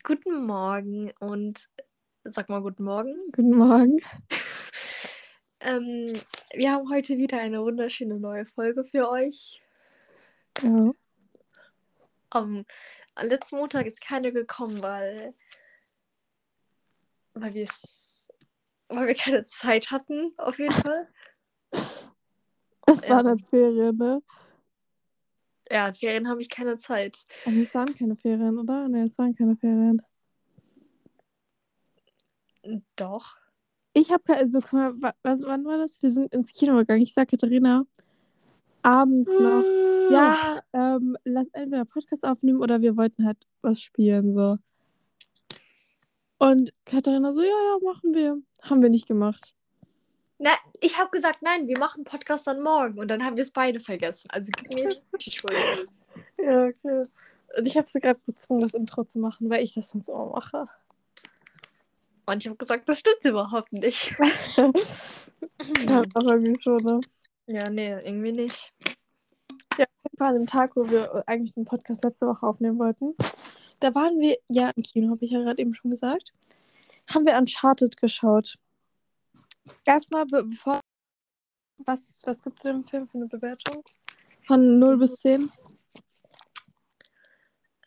Guten Morgen und sag mal guten Morgen. Guten Morgen. Ähm, wir haben heute wieder eine wunderschöne neue Folge für euch. Ja. Am am letzten Montag ist keine gekommen, weil, weil weil wir keine Zeit hatten, auf jeden Fall. Es Ja. war dann Ferien, ne? Ja, Ferien habe ich keine Zeit. Aber es waren keine Ferien, oder? Ne, es waren keine Ferien. Doch. Ich habe keine, also guck mal, wa- was, wann war das? Wir sind ins Kino gegangen. Ich sag Katharina, abends noch, ja, ähm, lass entweder Podcast aufnehmen oder wir wollten halt was spielen, so. Und Katharina so, ja, ja, machen wir. Haben wir nicht gemacht. Na, ich habe gesagt, nein, wir machen Podcast dann morgen und dann haben wir es beide vergessen. Also gib mir die Schuld. Ja, okay. Und ich habe sie gerade gezwungen, das Intro zu machen, weil ich das sonst immer mache. Und ich habe gesagt, das stimmt überhaupt nicht. ja, aber irgendwie schon, ne? Ja, nee, irgendwie nicht. war an dem Tag, wo wir eigentlich den Podcast letzte Woche aufnehmen wollten. Da waren wir ja im Kino, habe ich ja gerade eben schon gesagt. Haben wir Uncharted geschaut. Erstmal, be bevor. Was, was gibt es dem Film für eine Bewertung? Von 0 bis 10?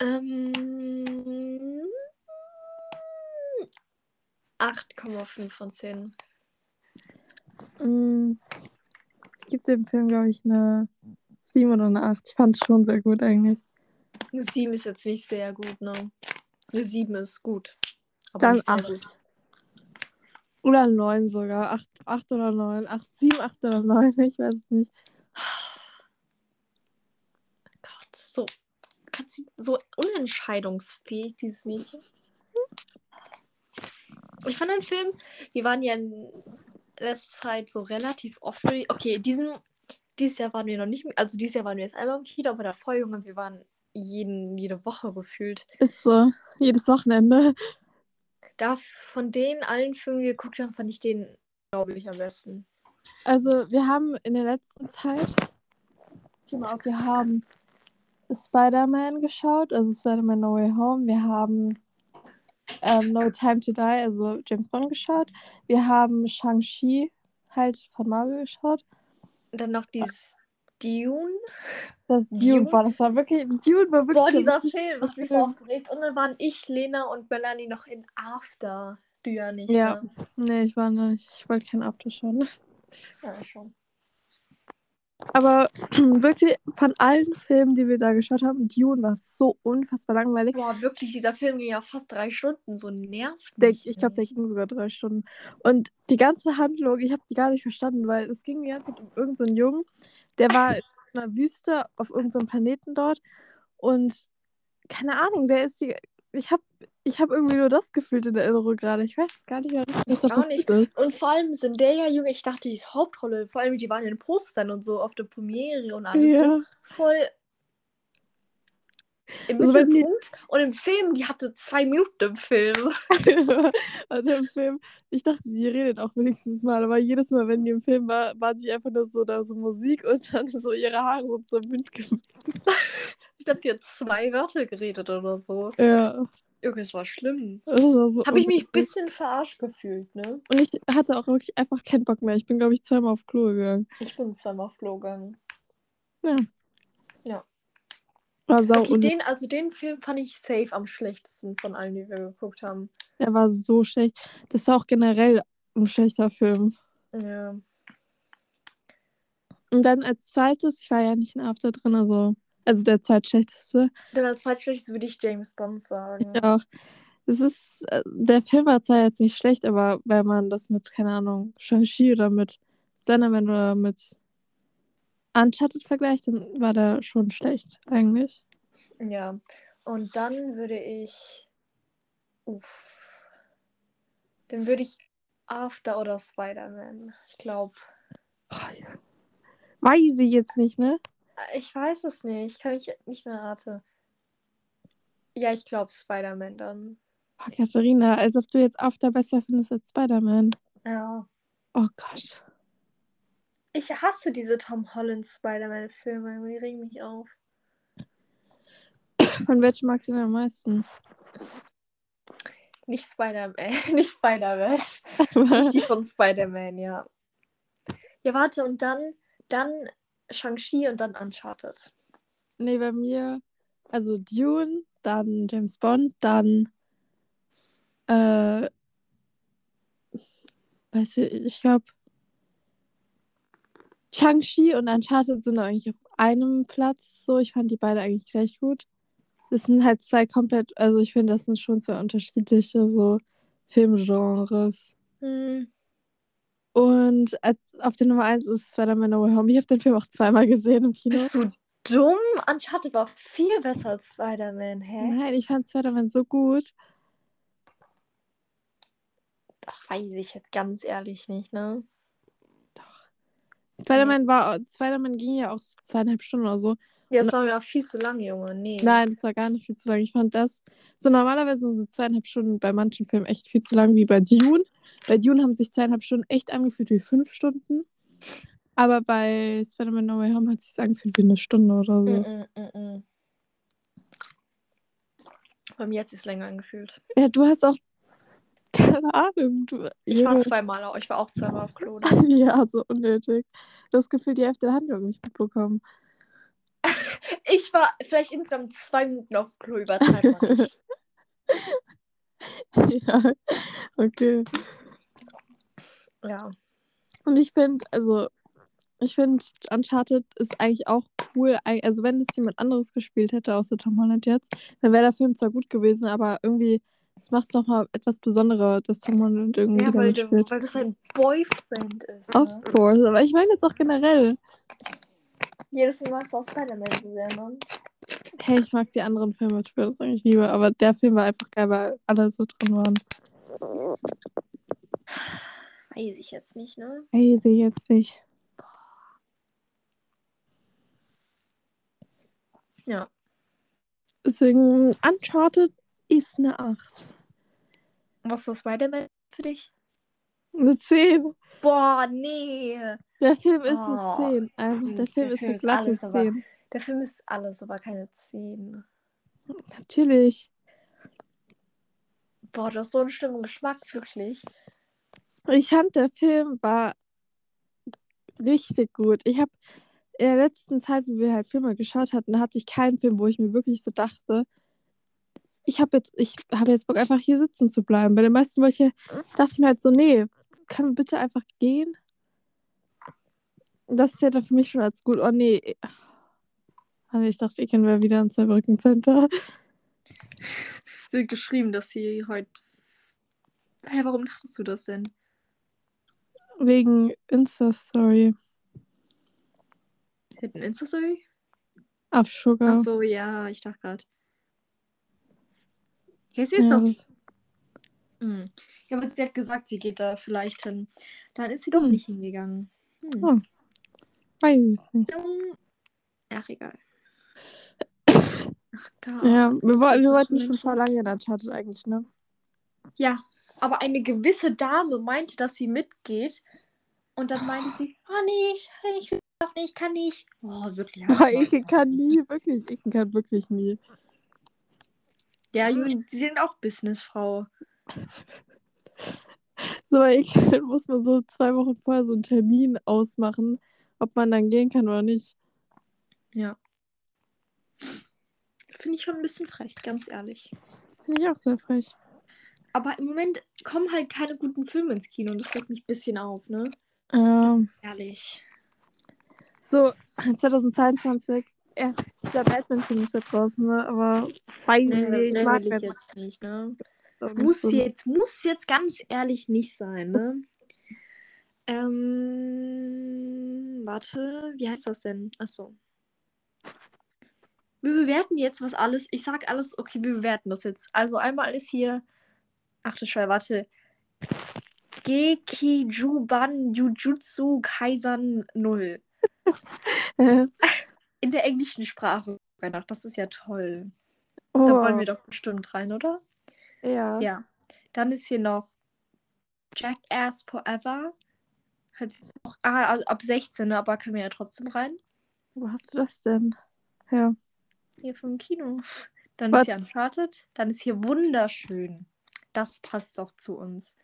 Ähm, 8,5 von 10. Mm, Ich gebe dem Film, glaube ich, eine 7 oder eine 8. Ich fand es schon sehr gut eigentlich. Eine 7 ist jetzt nicht sehr gut, ne? Eine 7 ist gut. Aber Dann nicht sehr acht. gut. Oder 9 sogar. 8, 8 oder 9. 8, 7, 8 oder 9. Ich weiß es nicht. Gott, so, so unentscheidungsfähig, dieses Mädchen. Ich fand den Film, wir waren ja in letzter Zeit so relativ oft. Okay, diesen, dieses Jahr waren wir noch nicht, also dieses Jahr waren wir jetzt einmal im Kino, aber davor, Junge, wir waren jeden, jede Woche gefühlt. Ist so. Jedes Wochenende. Da von den allen Filmen, die wir geguckt haben, fand ich den, glaube ich, am besten. Also, wir haben in der letzten Zeit, zieh mal auf, wir haben Spider-Man geschaut, also Spider-Man No Way Home. Wir haben ähm, No Time to Die, also James Bond geschaut. Wir haben Shang-Chi halt von Marvel geschaut. Dann noch dieses Dune. Das Dune, Dune? war, das war wirklich, Dune war wirklich Boah, dieser Film hat mich so aufgeregt. Und dann waren ich, Lena und Melanie noch in After. Du ja nicht. Ja. Ne? Nee, ich war nicht, ich wollte kein After schauen. ja schon. Aber wirklich von allen Filmen, die wir da geschaut haben, Dune war so unfassbar langweilig. Boah, wirklich, dieser Film ging ja fast drei Stunden. So nervt Der, ich glaube, der ging sogar drei Stunden. Und die ganze Handlung, ich habe die gar nicht verstanden, weil es ging die ganze Zeit um irgendeinen so Jungen, der war in einer Wüste auf irgendeinem so Planeten dort und keine Ahnung, der ist die. Ich habe ich hab irgendwie nur das gefühlt in Erinnerung gerade. Ich weiß gar nicht mehr, was da Ich auch nicht. ist. Und vor allem sind der ja Junge, ich dachte, die ist Hauptrolle. Vor allem, die waren in den Postern und so auf der Premiere und alles so Ja. voll im Also Mittelpunkt. Und im Film, die hatte zwei Minuten im Film. also im Film, ich dachte, die redet auch wenigstens mal, aber jedes Mal, wenn die im Film war, war sie einfach nur so da so Musik und dann so ihre Haare so zum Wind geweht. Ich glaube, die hat zwei Wörter geredet oder so. Ja, Junge, es war schlimm. so Habe ich mich ein bisschen verarscht gefühlt, ne? Und ich hatte auch wirklich einfach keinen Bock mehr. Ich bin, glaube ich, zweimal auf Klo gegangen. Ich bin zweimal auf Klo gegangen. Ja. Ja. War sau Okay, den, also den Film fand ich safe am schlechtesten von allen, die wir geguckt haben. Der war so schlecht. Das war auch generell ein schlechter Film. Ja. Und dann als zweites, ich war ja nicht in After drin, also, also der zweitschlechteste. Dann als zweitschlechtes würde ich James Bond sagen. Auch. Es ist, äh, der Film war zwar jetzt nicht schlecht, aber wenn man das mit, keine Ahnung, Shang-Chi oder mit Slenderman oder mit Uncharted vergleicht, dann war der schon schlecht, eigentlich. Ja. Und dann würde ich. Uff. Dann würde ich After oder Spider-Man. Ich glaube. Weiß ich jetzt nicht, ne? Ich weiß es nicht. Kann ich nicht mehr rate. Ja, ich glaube Spider-Man dann. Oh, Katharina, als ob du jetzt After besser findest als Spider-Man. Ja. Oh Gott. Ich hasse diese Tom Holland Spider-Man-Filme. Die regen mich auf. Von welchem magst du denn am meisten? Nicht Spider-Man. nicht Spider-Man. nicht die von Spider-Man, ja. Ja, warte, und dann, dann Shang-Chi und dann Uncharted. Nee, bei mir, also Dune, dann James Bond, dann, äh, weiß ich, ich glaube, Shang-Chi und Uncharted sind eigentlich auf einem Platz so. Ich fand die beide eigentlich gleich gut. Das sind halt zwei komplett, also ich finde, das sind schon zwei unterschiedliche so Filmgenres. Hm. Und als, auf der Nummer 1 ist Spider-Man No Way Home. Ich habe den Film auch zweimal gesehen im Kino. Bist du dumm? Uncharted war viel besser als Spider-Man, hä? Nein, ich fand Spider-Man so gut. Ach, weiß ich jetzt ganz ehrlich nicht, ne? Spider-Man war, Spider-Man ging ja auch so zweieinhalb Stunden oder so. Ja, das war mir auch viel zu lang, Junge. Nee. Nein, das war gar nicht viel zu lang. Ich fand das, so normalerweise sind so zweieinhalb Stunden bei manchen Filmen echt viel zu lang, wie bei Dune. Bei Dune haben sich zweieinhalb Stunden echt angefühlt wie fünf Stunden. Aber bei Spider-Man No Way Home hat es sich angefühlt wie eine Stunde oder so. Mm, mm, mm, mm. Bei mir hat es sich länger angefühlt. Ja, du hast auch. Keine Ahnung. Du, Ich war zweimal, auch- ich war auch zweimal auf Klo. Ja, so unnötig. Du hast gefühlt die Hälfte der Handlung nicht mitbekommen. War vielleicht insgesamt zwei Minuten auf Klo nicht. ja, okay. ja. Und ich finde, also, ich finde, Uncharted ist eigentlich auch cool. Also, wenn es jemand anderes gespielt hätte, außer Tom Holland jetzt, dann wäre der Film zwar gut gewesen, aber irgendwie, es macht es nochmal etwas besonderer, dass Tom Holland irgendwie Ja, weil, du, weil das sein Boyfriend ist. Of Ne? course. Aber ich meine jetzt auch generell. Jedes Mal hast du auch Spider-Man gesehen, ne? Hey, ich mag die anderen Filme, ich würde das eigentlich lieber, aber der Film war einfach geil, weil alle so drin waren. Weiß ich jetzt nicht, ne? Hey, sehe jetzt nicht. Ja. Deswegen, Uncharted ist eine 8. Was ist Spider-Man für dich? Eine 10. Boah, nee. Der Film ist Oh, eine 10. Einfach, der der Film ist Film eine ist glatte alles, aber- 10. Der Film ist alles, aber keine 10. Natürlich. Boah, du hast so einen schlimmen Geschmack, wirklich. Ich fand, der Film war richtig gut. Ich habe in der letzten Zeit, wo wir halt Filme geschaut hatten, hatte ich keinen Film, wo ich mir wirklich so dachte, ich habe jetzt, ich habe jetzt Bock, einfach hier sitzen zu bleiben. Bei den meisten welche dachte ich mir halt so, nee, können wir bitte einfach gehen? Das zählt dann für mich schon als gut. Oh nee. Nee, Ich dachte, ich wäre wieder im Zweibrücken Center. Sie hat geschrieben, dass sie heute. Hä, warum dachtest du das denn? Wegen Insta-Story. Ein Insta-Story? Auf Sugar. Ach so, ja, ich dachte gerade. Ja, sie ist Ja, doch. Das- Hm. Ja, aber sie hat gesagt, sie geht da vielleicht hin. Dann ist sie doch Hm. nicht hingegangen. Hm. Oh. Weiß ich nicht. Ach, egal. Ach Gott. Ja, wir, woll- wir wollten schon vor lange in Uncharted eigentlich, ne? Ja, aber eine gewisse Dame meinte, dass sie mitgeht. Und dann meinte sie, oh nee, ich, will doch nicht, ich kann nicht. Oh, wirklich. Halt's ich kann nie, wirklich, ich kann wirklich nie. Ja, Juli, sie sind auch Businessfrau. So, ich muss man so zwei Wochen vorher so einen Termin ausmachen, ob man dann gehen kann oder nicht. Ja. Finde ich schon ein bisschen frech, ganz ehrlich. Finde ich auch sehr frech. Aber im Moment kommen halt keine guten Filme ins Kino und das regt mich ein bisschen auf, ne? Ähm, Ehrlich. so, 2022, ja, der Batman-Film ist ja draußen, ne? Aber weiß ich nicht, ich mag ich jetzt nicht, ne? Muss jetzt, muss jetzt ganz ehrlich nicht sein, ne? Ähm, warte, wie heißt das denn? Achso. Wir bewerten jetzt was alles. Ich sag alles, okay, wir bewerten das jetzt. Also einmal ist hier. Ach du Scheiße, warte. Gekijuban Jujutsu Kaisan 0. Äh, In der englischen Sprache. Das ist ja toll. oh, Da wollen wir doch bestimmt rein, oder? Ja. Ja. Dann ist hier noch Jackass Forever. Hört sich auch, ah, also ab 16, ne, aber können wir ja trotzdem rein. Wo hast du das denn? Ja. Hier vom Kino. Dann Was? ist hier Uncharted. Dann ist hier wunderschön. das passt doch zu uns.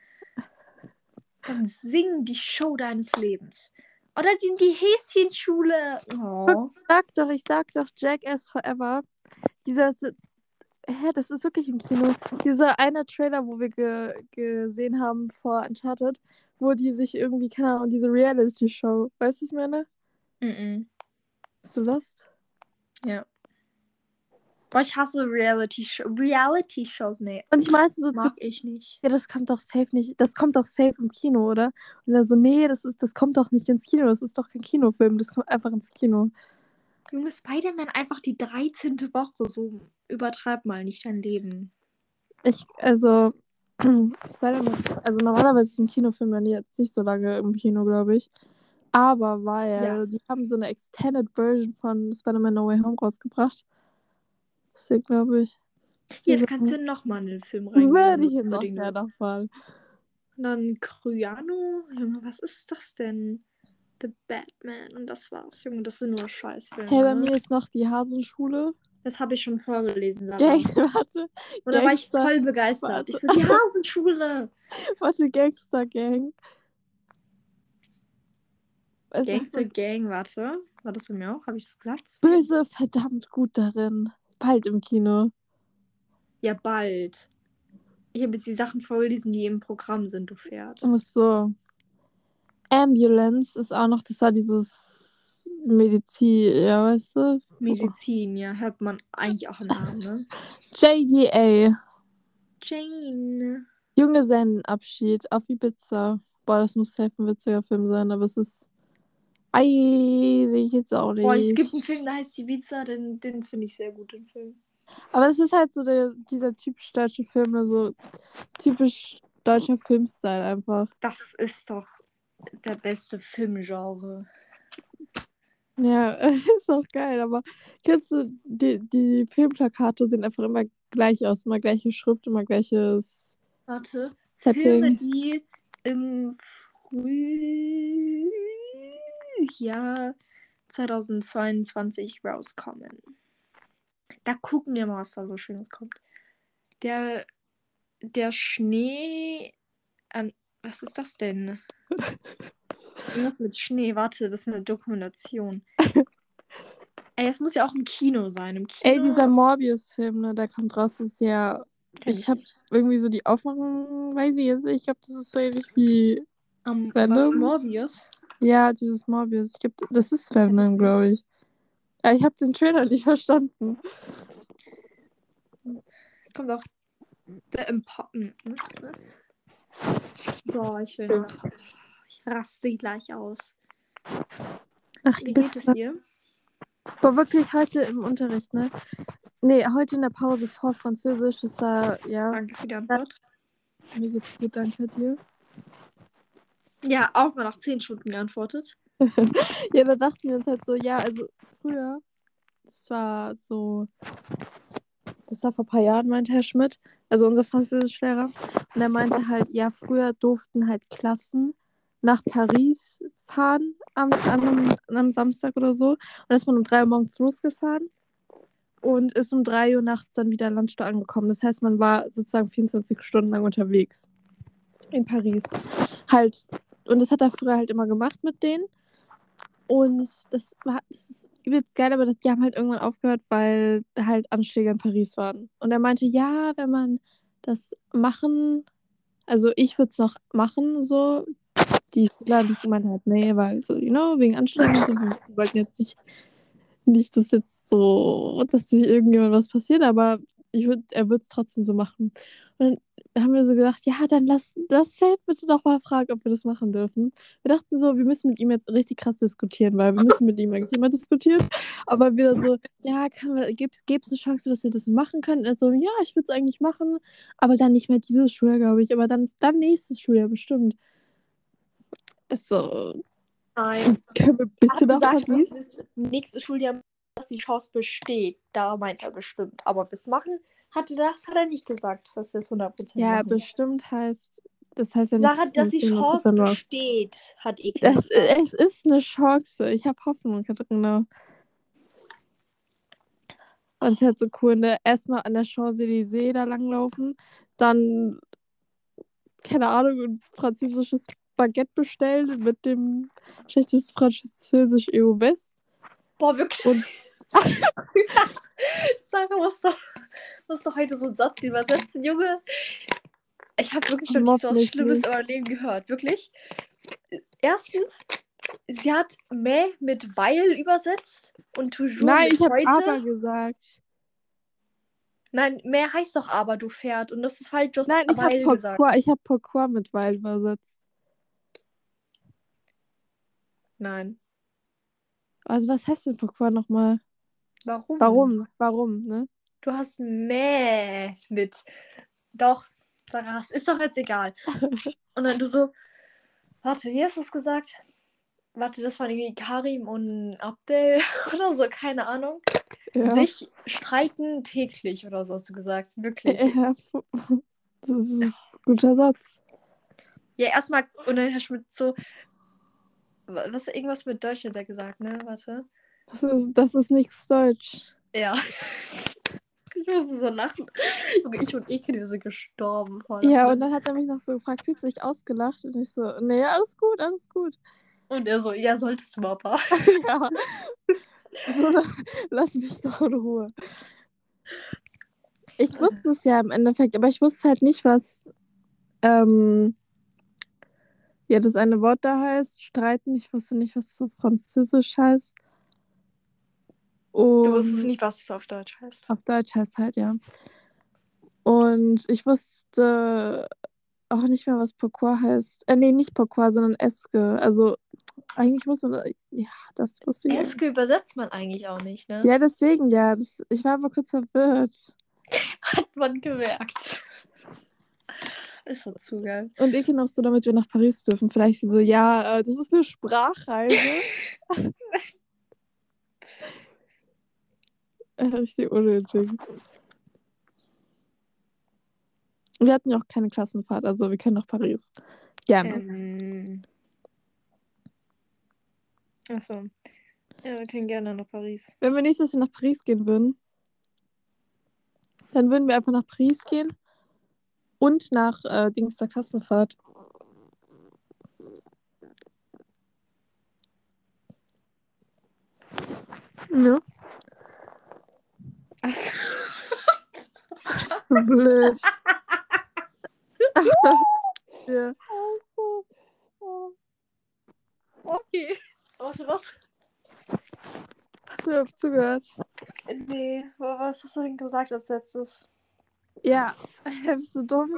Dann sing die Show deines Lebens. Oder die, die Häschenschule. Oh. Sag doch, ich sag doch Jackass Forever. Dieser. Hä, das ist wirklich im Kino. Dieser eine Trailer, wo wir ge gesehen haben vor Uncharted, wo die sich irgendwie, keine Ahnung, diese Reality-Show. Weißt du, was ich meine? Mhm. Hast du Lust? Ja. Boah, ich hasse Reality-Shows. Reality-Shows, nee. Und ich meinte so zu Mag ich nicht. Ja, das kommt doch safe nicht. Das kommt doch safe im Kino, oder? Und er so, nee, das ist, das kommt doch nicht ins Kino. Das ist doch kein Kinofilm. Das kommt einfach ins Kino. Junge, Spider-Man einfach die 13. Woche. So übertreib mal nicht dein Leben. Ich, also, Spider-Man, also normalerweise ist ein Kinofilm ja jetzt nicht so lange im Kino, glaube ich. Aber weil Ja. die haben so eine Extended Version von Spider-Man No Way Home rausgebracht. Deswegen glaube ich. Hier, da kannst du nochmal in den Film reingehen. Werde ich jetzt willst. nochmal. Und dann Kryano. Junge, was ist das denn? The Batman. Und das war's. Junge, das sind nur Scheißfilme. Hey, bei ne? mir ist noch die Hasenschule. Das habe ich schon vorgelesen. Gang, warte, Und da war ich voll begeistert. Warte. Ich so, die Hasenschule. warte, Gangster Gang. Es Gangster Gang, warte. War das bei mir auch? Habe ich es gesagt? böse verdammt gut darin. Bald im Kino. Ja, bald. Ich habe jetzt die Sachen vorgelesen, die im Programm sind, du Pferd. Ach so. Ambulance ist auch noch, das war dieses Medizin, ja, weißt du? Medizin, ja, hört man eigentlich auch im Namen, ne? JDA. Jane. Junggesellenabschied auf Ibiza. Boah, das muss safe ein witziger Film sein, aber es ist. Ei, sehe ich jetzt auch nicht. Boah, es gibt einen Film, der heißt Ibiza, den, den finde ich sehr gut, den Film. Aber es ist halt so der, dieser typisch deutsche Film, also typisch deutscher Filmstyle einfach. Das ist doch der beste Filmgenre. Ja, ist auch geil, aber kennst du, die, die Filmplakate sehen einfach immer gleich aus, immer gleiche Schrift, immer gleiches. Warte. Setting. Filme, die im Frühjahr 2022 rauskommen. Da gucken wir mal, was da so Schönes kommt. Der, der Schnee. An, was ist das denn? Irgendwas mit Schnee. Warte, das ist eine Dokumentation. Ey, es muss ja auch im Kino sein. Im Kino. Ey, dieser Morbius-Film, ne, der kommt raus, ist ja. Kenn Ich habe irgendwie so die Aufmachung, weiß ich jetzt nicht. Ich glaube, das ist so ähnlich wie. Um, was, Morbius? Ja, dieses Morbius. Ich glaub, das ist das Venom, glaube ich. Ja, ich habe den Trailer nicht verstanden. Es kommt auch The Important. Boah, ich will. Ich raste gleich aus. Ach, Wie geht es dir? Boah, wirklich heute im Unterricht, ne? Nee, heute in der Pause vor Französisch. Das war, ja, Danke für die Antwort. mir geht's gut, danke dir. Ja, auch mal nach 10 Stunden geantwortet. Ja, da dachten wir uns halt so, ja, also früher, das war so, das war vor ein paar Jahren, meinte Herr Schmidt, also unser Französischlehrer, und er meinte halt, ja, früher durften halt Klassen nach Paris fahren am, an einem, an Samstag oder so. Und ist man um drei Uhr morgens losgefahren und ist um drei Uhr nachts dann wieder in Landstuhl angekommen. Das heißt, man war sozusagen 24 Stunden lang unterwegs in Paris. Halt, und das hat er früher halt immer gemacht mit denen. Und das war, das ist übelst geil, aber das, die haben halt irgendwann aufgehört, weil halt Anschläge in Paris waren. Und er meinte, ja, wenn man das machen, also ich würde es noch machen, so. Die die meinten halt, nee, weil so, you know, wegen Anschlägen und so. Die wollten jetzt nicht, nicht, dass jetzt so, dass sich irgendjemand was passiert, aber ich würd, er würde es trotzdem so machen. Und dann haben wir so gedacht, ja, dann lass, lass Safe bitte doch mal fragen, ob wir das machen dürfen. Wir dachten so, wir müssen mit ihm jetzt richtig krass diskutieren, weil wir müssen mit ihm eigentlich immer diskutieren. Aber wieder so, ja, gibt es eine Chance, dass wir das machen können? Er so, ja, ich würde es eigentlich machen, aber dann nicht mehr dieses Schuljahr, glaube ich, aber dann, dann nächstes Schuljahr bestimmt. So, Nein. können wir Er bitte hat nach gesagt, dass bis nächstes Schuljahr dass die Chance besteht. Da meint er bestimmt. Aber bis machen hatte das hat er nicht gesagt, dass wir es 100% Ja, machen. bestimmt heißt, das heißt ja nicht, Sarah, dass wir die es Chance 100% machen. besteht, hat Ekel. Das, es ist eine Chance. Ich habe Hoffnung, Katharina. Und das ist halt so cool, ne? Erstmal an der Champs-Élysées da langlaufen, dann keine Ahnung, ein französisches Baguette bestellen mit dem schlechtesten Französisch EU West. Boah, wirklich. Und- Sarah muss doch, muss doch heute so einen Satz übersetzen, Junge. Ich habe wirklich noch nicht so was Schlimmes nicht. in meinem Leben gehört. Wirklich. Erstens, sie hat Mäh mit weil übersetzt und toujours Nein, mit ich habe aber gesagt. Nein, mehr heißt doch aber, du Pferd. Und das ist falsch, du hast Nein, ich habe weil gesagt. Pourquoi, ich hab Pourquoi mit weil übersetzt. Nein. Also was heißt denn Pourquoi nochmal? Warum? Warum? Warum, ne? Du hast Mäh mit. Doch, es ist doch jetzt egal. Und dann du so, warte, wie hast du es gesagt? Warte, das waren irgendwie Karim und Abdel oder so, keine Ahnung. Ja. Sich streiten täglich oder so hast du gesagt. Wirklich. ja. Das ist ein guter Satz. Ja, erstmal, und dann Herr Schmidt so, was, irgendwas mit Deutsch hat er gesagt, ne? Warte. Das ist, das ist nichts Deutsch. Ja. Ich musste so lachen. Ich und Ekin, wir sind gestorben. Ja, und dann hat er mich noch so gefragt, fühlst du dich ausgelacht? Und ich so, nee, alles gut, alles gut. und er so, ja, solltest du, Papa. ja. So, lass mich doch in Ruhe. Ich wusste es ja im Endeffekt, aber ich wusste halt nicht, was ähm, ja das eine Wort da heißt, streiten. Ich wusste nicht, was so französisch heißt. Und Du wusstest nicht, was es auf Deutsch heißt. auf Deutsch heißt halt, ja. Und ich wusste auch nicht mehr, was Pourquoi heißt. Äh, nee, nicht Pourquoi, sondern Eske. Also, eigentlich muss man. Ja, das wusste ich. Eske übersetzt man eigentlich auch nicht, ne? Ja, deswegen, ja. Das, ich war aber kurz verwirrt. Hat man gemerkt. Ist so zu geil. Und Eke noch so, damit wir nach Paris dürfen. Vielleicht so, ja, äh, das ist eine Sprachreise. Äh, Richtig unnötig. Wir hatten ja auch keine Klassenfahrt, also wir können nach Paris. Gerne. Ähm. Achso. Ja, wir können gerne nach Paris. Wenn wir nächstes Jahr nach Paris gehen würden, dann würden wir einfach nach Paris gehen und nach äh, Dings der Klassenfahrt. Ja, Achso. so blöd. ja. Okay. Warte, was? Hast du überhaupt zugehört? Nee, was hast du denn gesagt als letztes? Ja, bist du dumm?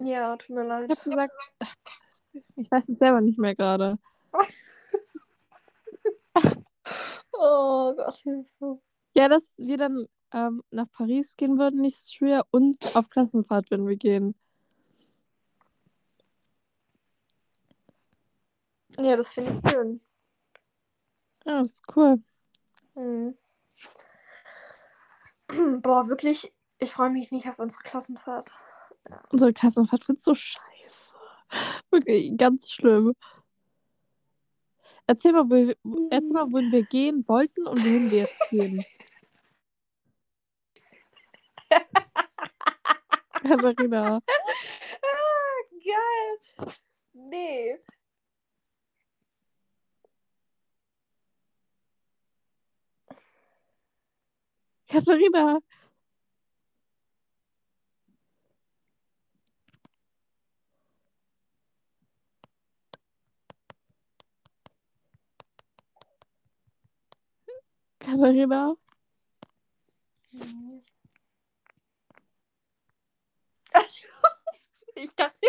Ja, tut mir Ich leid. hab gesagt, ich weiß es selber nicht mehr gerade. Oh Gott, Hilfe. Ja, dass wir dann ähm, nach Paris gehen würden, nächstes Schuljahr und auf Klassenfahrt, wenn wir gehen. Ja, das finde ich schön. Ja, das ist cool. Mhm. Boah, wirklich, ich freue mich nicht auf unsere Klassenfahrt. Unsere Klassenfahrt wird so scheiße. Wirklich ganz schlimm. Erzähl mal, wo, wir- erzähl mal, wohin wir gehen wollten und wohin wir jetzt gehen. Katharina. Ah, geil. Nee. Katharina. Katharina. Ich dachte,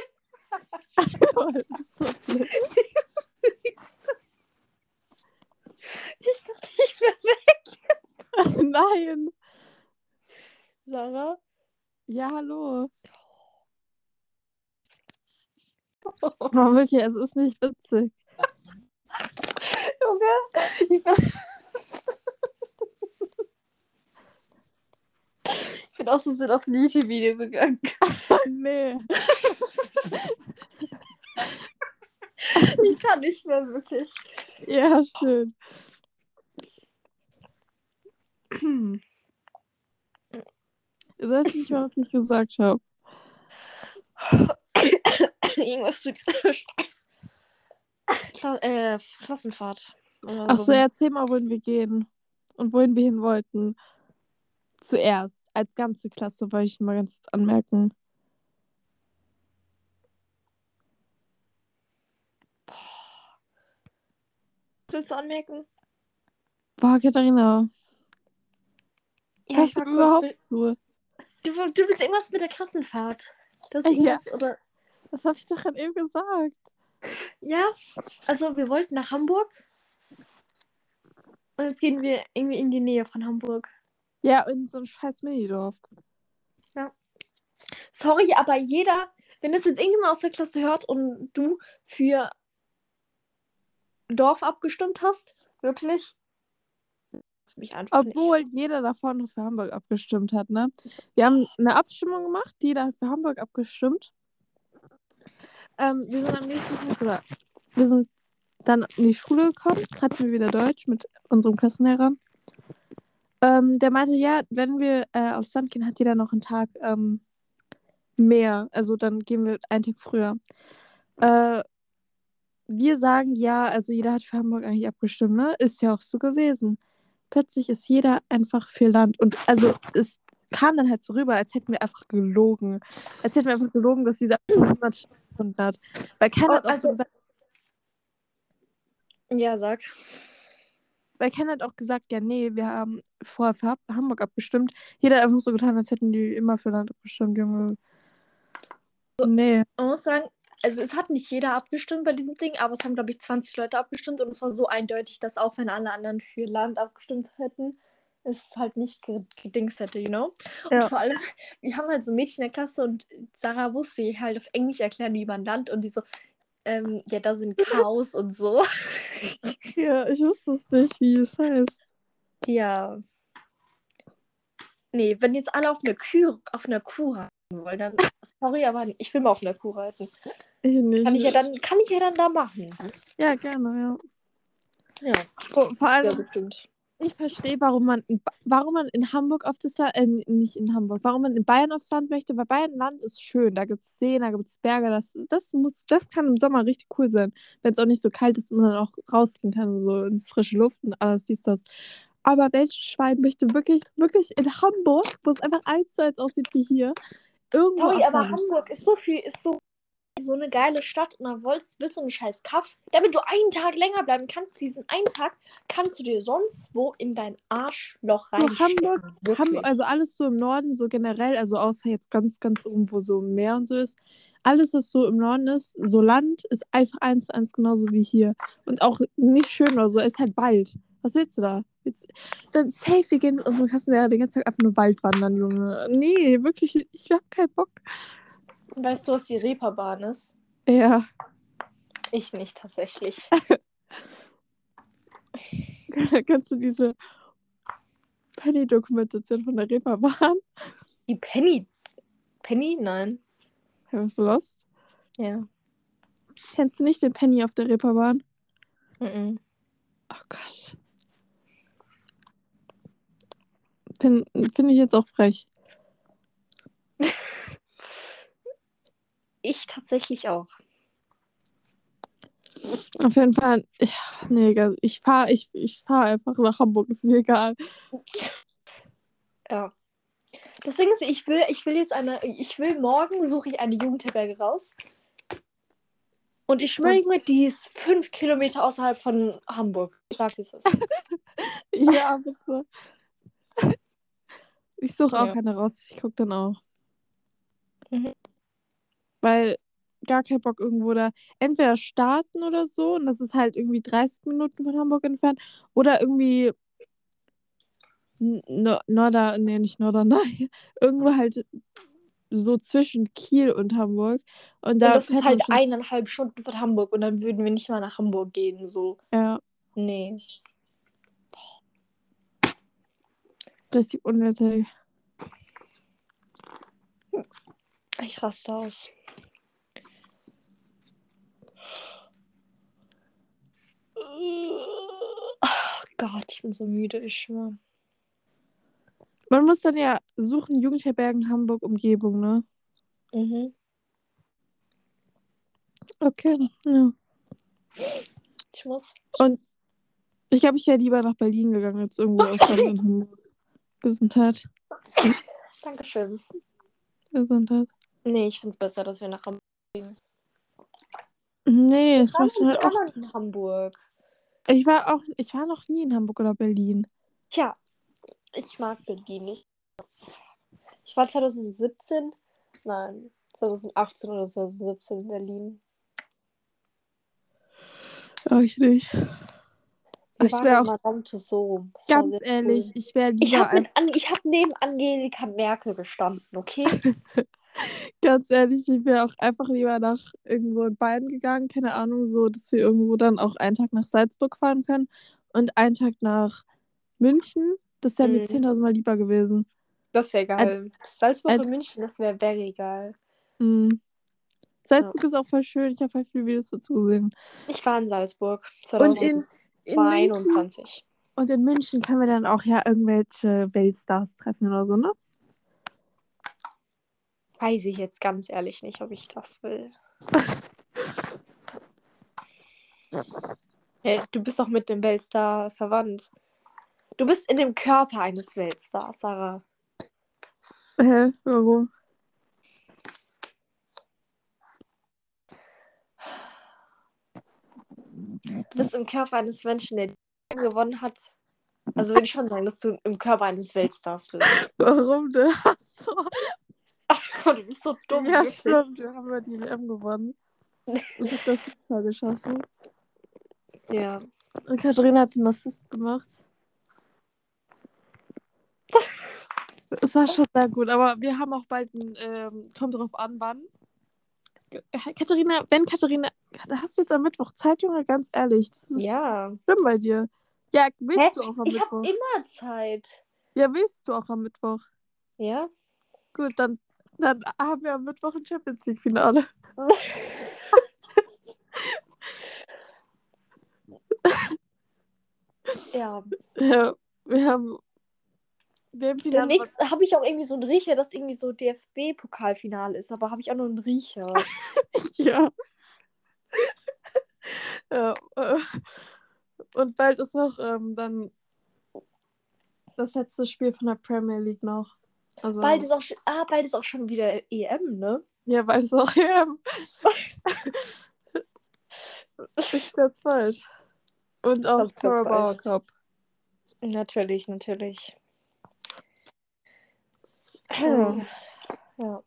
ich dachte, ich wäre weg. Nein. Sarah? Ja, hallo. Oh, wirklich, es ist nicht witzig. Junge, ich bin. ich bin aus Versehen auf ein YouTube-Video gegangen. nee. Ich kann nicht mehr wirklich. Ja, schön. Du weißt nicht mal, was ich gesagt habe. irgendwas zu dieser Scheiß. Kla äh, Klassenfahrt. oder Ach so, erzähl mal, wohin wir gehen. Und wohin wir hin wollten. Zuerst. Als ganze Klasse wollte ich mal ganz anmerken. Was willst du anmerken? Boah, Katharina. Ja, ich du überhaupt will- zu? du, du willst irgendwas mit der Klassenfahrt. Das Ja. ist irgendwas, oder? Das habe ich doch gerade eben gesagt. Ja, also wir wollten nach Hamburg. Und jetzt gehen wir irgendwie in die Nähe von Hamburg. Ja, in so ein scheiß Minidorf. Sorry, aber jeder, wenn das jetzt irgendjemand aus der Klasse hört und du für Dorf abgestimmt hast, wirklich, mich einfach Obwohl jeder davon noch für Hamburg abgestimmt hat, ne? Wir haben eine Abstimmung gemacht, jeder hat für Hamburg abgestimmt. Ähm, wir sind am nächsten Tag, oder wir sind dann in die Schule gekommen, hatten wir wieder Deutsch mit unserem Klassenlehrer. Ähm, der meinte, ja, wenn wir äh, aufs Land gehen, hat jeder noch einen Tag ähm, mehr. Also dann gehen wir einen Tag früher. Äh, wir sagen ja, also jeder hat für Hamburg eigentlich abgestimmt, ne? Ist ja auch so gewesen. Plötzlich ist jeder einfach für Land. Und also es kam dann halt so rüber, als hätten wir einfach gelogen. Als hätten wir einfach gelogen, dass diese Abstimmung niemals stattgefunden hat. Weil Ken Oh, hat auch also- so gesagt. Ja, sag. Weil Ken hat auch gesagt, ja, nee, wir haben vorher für Hamburg abgestimmt. Jeder hat einfach so getan, als hätten die immer für Land abgestimmt, Junge. Nee. Man muss sagen, also es hat nicht jeder abgestimmt bei diesem Ding, aber es haben, glaube ich, 20 Leute abgestimmt und es war so eindeutig, dass auch wenn alle anderen für Land abgestimmt hätten, es halt nicht ge- gedings hätte, you know? Ja. Und vor allem, wir haben halt so ein Mädchen in der Klasse und Sarah musste ihr halt auf Englisch erklären, wie man Land und die so, ähm, ja, da sind Chaos und so. Ja, ich wusste es nicht, wie es heißt. Ja. Nee, wenn jetzt alle auf einer Kuh, auf einer Kuh reiten wollen, dann sorry, aber ich will mal auf einer Kuh reiten. Ich nicht. Kann ich ja dann, kann ich ja dann da machen. Ja, gerne, ja. Ja, Oh, vor allem, ja bestimmt. Ich verstehe, warum man in, warum man in Hamburg auf das Land, äh, nicht in Hamburg, warum man in Bayern aufs Land möchte, weil Bayern Land ist schön. Da gibt es Seen, da gibt es Berge, das, das muss, das kann im Sommer richtig cool sein. Wenn es auch nicht so kalt ist und man dann auch rausgehen kann, und so ins frische Luft und alles, dies, das. Aber welches Schwein möchte wirklich, wirklich in Hamburg, wo es einfach eins zu eins aussieht wie hier, irgendwo Sorry, aufs aber? Hamburg ist so viel, ist so, so eine geile Stadt und dann willst, willst du einen scheiß Kaff, damit du einen Tag länger bleiben kannst. Diesen einen Tag kannst du dir sonst wo in dein Arschloch So, reinstecken. Hamburg. Hamburg, also alles so im Norden, so generell, also außer jetzt ganz, ganz oben, wo so Meer und so ist. Alles, was so im Norden ist, so Land, ist einfach eins zu eins genauso wie hier. Und auch nicht schön oder so, ist halt Wald. Was willst du da? Jetzt, dann safe, wir gehen mit unserem Klassenlehrer den ganzen Tag einfach nur Wald wandern, Junge. Nee, wirklich, ich hab keinen Bock. Weißt du, was die Reeperbahn ist? Ja, Ich nicht tatsächlich. kannst du diese Penny-Dokumentation von der Reeperbahn? Die Penny. Penny? Nein. Hörst du das? Ja. Kennst du nicht den Penny auf der Reeperbahn? Mhm. Oh Gott. Finde find ich jetzt auch frech. Ich tatsächlich auch. Auf jeden Fall, ich, nee, ich fahre ich, ich fahr einfach nach Hamburg, ist mir egal. Ja. Das Ding ist, ich will, ich will jetzt eine, ich will morgen suche ich eine Jugendherberge raus. Und ich schwöre mir, die ist fünf Kilometer außerhalb von Hamburg. Ich sag's es. Ja, bitte. Ich suche auch Ja. eine raus, ich gucke dann auch. Mhm. Weil gar kein Bock irgendwo da. Entweder starten oder so, und das ist halt irgendwie 30 Minuten von Hamburg entfernt, oder irgendwie No Norder, nee, nicht Norderney, irgendwo halt so zwischen Kiel und Hamburg. Und Und da das ist halt eineinhalb Stunden von Hamburg und dann würden wir nicht mal nach Hamburg gehen. So. Ja, Nee. richtig unnötig. Ich raste aus. Oh Gott, ich bin so müde, ich schwör. Man muss dann ja suchen, Jugendherbergen Hamburg Umgebung, ne? Mhm. Okay, ja. Ich muss. Und ich glaube, ich wäre lieber nach Berlin gegangen, als irgendwo in Hamburg. Gesundheit. Dankeschön. Gesundheit. Nee, ich finde es besser, dass wir nach Hamburg gehen. Nee, es macht halt auch. in Hamburg. Ich war auch, ich war noch nie in Hamburg oder Berlin. Tja, ich mag Berlin nicht. Ich war 2017, nein, 2018 oder 2017 in Berlin. Ja, ich nicht. Wir Ich wäre auch Madame Tussauds. Das war ganz ehrlich, cool. ich wäre Ich lieber habe ein, hab neben Angelika Merkel gestanden, okay? ganz ehrlich, ich wäre auch einfach lieber nach irgendwo in Bayern gegangen, keine Ahnung, so, dass wir irgendwo dann auch einen Tag nach Salzburg fahren können und einen Tag nach München. Das wäre mir Mhm. 10.000 Mal lieber gewesen. Das wäre geil. Salzburg als- und München, das wäre very geil. Mhm. Salzburg ist auch voll schön, ich habe voll viele Videos dazu gesehen. Ich war in Salzburg. Und in, in München, 2021. und in München können wir dann auch ja irgendwelche Weltstars treffen oder so, ne? Weiß ich jetzt ganz ehrlich nicht, ob ich das will. Hey, du bist doch mit dem Weltstar verwandt. Du bist in dem Körper eines Weltstars, Sarah. Hä? Warum? Du bist im Körper eines Menschen, der gewonnen hat. Also würde ich schon sagen, dass du im Körper eines Weltstars bist. Warum denn? Ach so. du bist so dumm. ja, wirklich. stimmt, wir haben ja die WM gewonnen. Und ich hab das Tor geschossen. Ja. Und Katharina hat den Assist gemacht. Es war schon sehr gut, aber wir haben auch bald ein, ähm, kommt drauf an, wann. Katharina, wenn Katharina, hast du jetzt am Mittwoch Zeit, Junge? Ganz ehrlich, das ist Ja. schlimm bei dir. Ja, willst Hä? du auch am Ich habe Mittwoch? immer Zeit. Ja, willst du auch am Mittwoch? Ja? Gut, dann, dann haben wir am Mittwoch ein Champions League Finale. ja. Ja, wir haben, wir haben Finale. Demnächst habe ich auch irgendwie so einen Riecher, dass irgendwie so DFB-Pokalfinale ist, aber habe ich auch nur einen Riecher. Ja. ja äh, und bald ist noch ähm, dann das letzte Spiel von der Premier League noch. Also, bald ist auch schon, ah, bald ist auch schon wieder EM, ne? Ja, bald ist auch EM. ich ganz falsch. Und auch Ganz, Carabao. Cup. Natürlich, natürlich. Ja. Ja.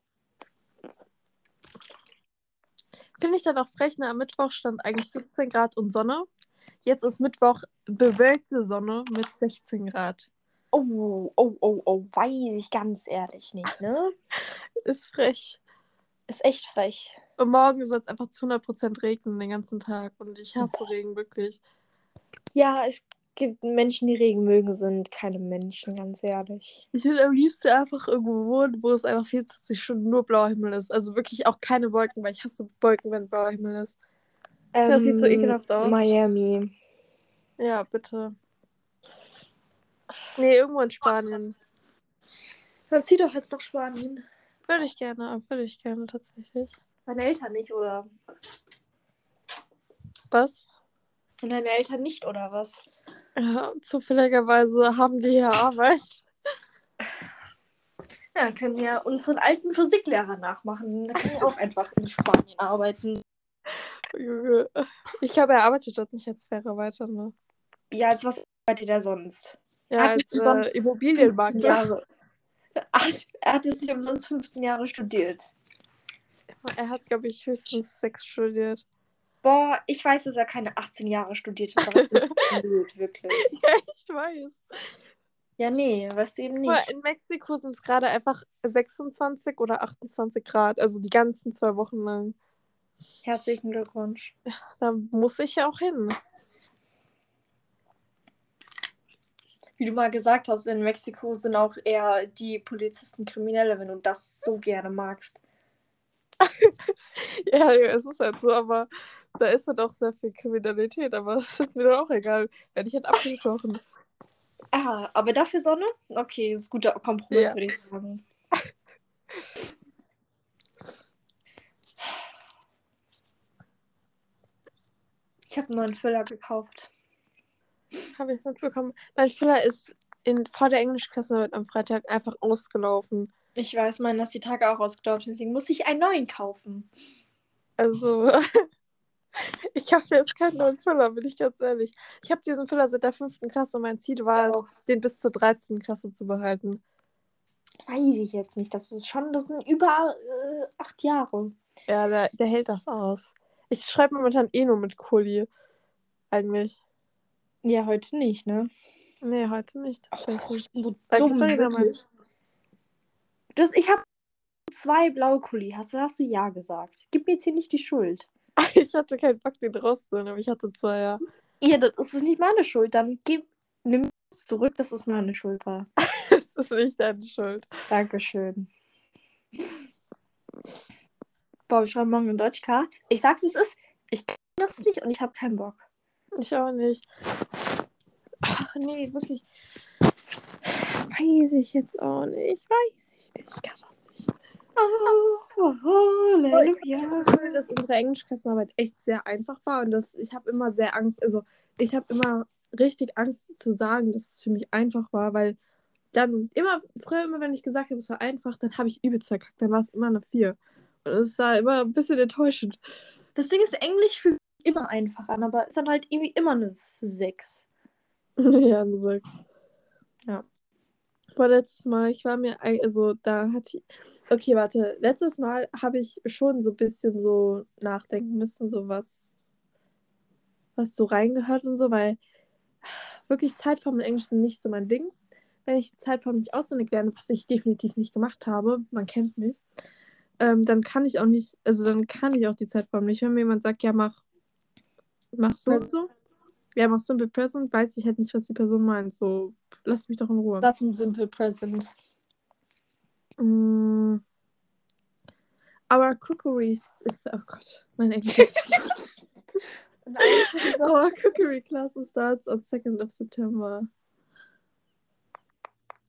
Finde ich dann auch frech, ne? Am Mittwoch stand eigentlich 17 Grad und Sonne. Jetzt ist Mittwoch bewölkte Sonne mit 16 Grad. Oh, oh, oh, oh, weiß ich ganz ehrlich nicht, ne? Ist frech. Ist echt frech. Und morgen soll es einfach zu 100% regnen den ganzen Tag. Und ich hasse Regen wirklich. Ja, es gibt Menschen, die Regen mögen, sind keine Menschen, ganz ehrlich. Ich will am liebsten einfach irgendwo wohnen, wo es einfach 24 Stunden nur blauer Himmel ist. Also wirklich auch keine Wolken, weil ich hasse Wolken, wenn blauer Himmel ist. Das sieht so ekelhaft aus. Miami. Ja, bitte. Nee, irgendwo in Spanien. Dann zieh doch jetzt nach Spanien. Würde ich gerne, würde ich gerne tatsächlich. Deine Eltern nicht, oder? Was? Und deine Eltern nicht, oder was? Ja, zufälligerweise haben die hier Arbeit. Ja, dann können wir unseren alten Physiklehrer nachmachen. Da können wir auch einfach in Spanien arbeiten. Ich glaube, er arbeitet dort nicht als Lehrer weiter, ne? Ja, als was arbeitet er sonst? Ja, Hat als äh, Immobilienmakler. 15 Jahre. Er hat, jetzt nicht umsonst 15 Jahre studiert. Er hat, glaube ich, höchstens sechs studiert. Boah, ich weiß, dass er keine 18 Jahre studiert hat, blöd, wirklich. Ja, ich weiß. Ja, nee, weißt du eben Aber nicht. in Mexiko sind es gerade einfach 26 oder 28 Grad, also die ganzen zwei Wochen lang. Herzlichen Glückwunsch. Da muss ich ja auch hin. Wie du mal gesagt hast, in Mexiko sind auch eher die Polizisten Kriminelle, wenn du das so gerne magst. Ja, ja, es ist halt so, aber da ist halt auch sehr viel Kriminalität, aber es ist mir dann auch egal. Werde ich halt abgestochen. Ah, aber dafür Sonne? Okay, das ist ein guter Kompromiss, Ja. würde ich sagen. Ich habe einen neuen Füller gekauft. Habe ich mitbekommen. Mein Füller ist in, vor der Englischklasse am Freitag einfach ausgelaufen. Ich weiß, meiner ist die Tage auch ausgelaufen, deswegen muss ich einen neuen kaufen. Also, ich habe jetzt keinen neuen Füller, bin ich ganz ehrlich. Ich habe diesen Füller seit der fünften Klasse und mein Ziel war es, den bis zur 13. Klasse zu behalten. Weiß ich jetzt nicht. Das ist schon, das sind über äh, acht Jahre. Ja, der, der hält das aus. Ich schreibe momentan eh nur mit Kuli. Eigentlich. Ja, heute nicht, ne? Nee, heute nicht. Oh, ich bin so Da dumm, wirklich. Das, ich habe zwei blaue Kuli. Hast, du- hast du ja gesagt. Gib mir jetzt hier nicht die Schuld. Ich hatte keinen Bock, den rauszuholen, aber ich hatte zwei, ja. Ja, das ist nicht meine Schuld. Dann gib, nimm es zurück, dass es meine Schuld war. Das ist nicht deine Schuld. Dankeschön. Boah, wir schreiben morgen in Deutsch K. Ich sag's, es ist. Ich kann das nicht und ich habe keinen Bock. Ich auch nicht. Ach, nee, wirklich. Weiß ich jetzt auch nicht. Weiß ich nicht. Ich kann das nicht. Oh, Ich Halleluja. habe das Gefühl, dass unsere Englischklassenarbeit echt sehr einfach war und dass ich habe immer sehr Angst, also ich habe immer richtig Angst zu sagen, dass es für mich einfach war, weil dann immer, früher immer, wenn ich gesagt habe, es war einfach, dann habe ich übelst verkackt, dann war es immer eine 4. Und es war immer ein bisschen enttäuschend. Das Ding ist, Englisch sich immer einfach an, aber ist dann halt irgendwie immer eine 6. ja, du sagst. Ja. Vorletztes Mal, ich war mir, also da hatte ich, okay, warte, letztes Mal habe ich schon so ein bisschen so nachdenken müssen, so was, was so reingehört und so, weil wirklich Zeitformen in Englisch sind nicht so mein Ding. Wenn ich die Zeitform nicht auswendig lerne, was ich definitiv nicht gemacht habe, man kennt mich, ähm, dann kann ich auch nicht, also dann kann ich auch die Zeitform nicht. Wenn mir jemand sagt, ja, mach, mach so und so, ja, mach Simple Present, weiß ich halt nicht, was die Person meint. So, lass mich doch in Ruhe. Das zum Simple Present. Mm. Our cookery, oh Gott, mein Englisch. Our cookery class starts on 2nd of September.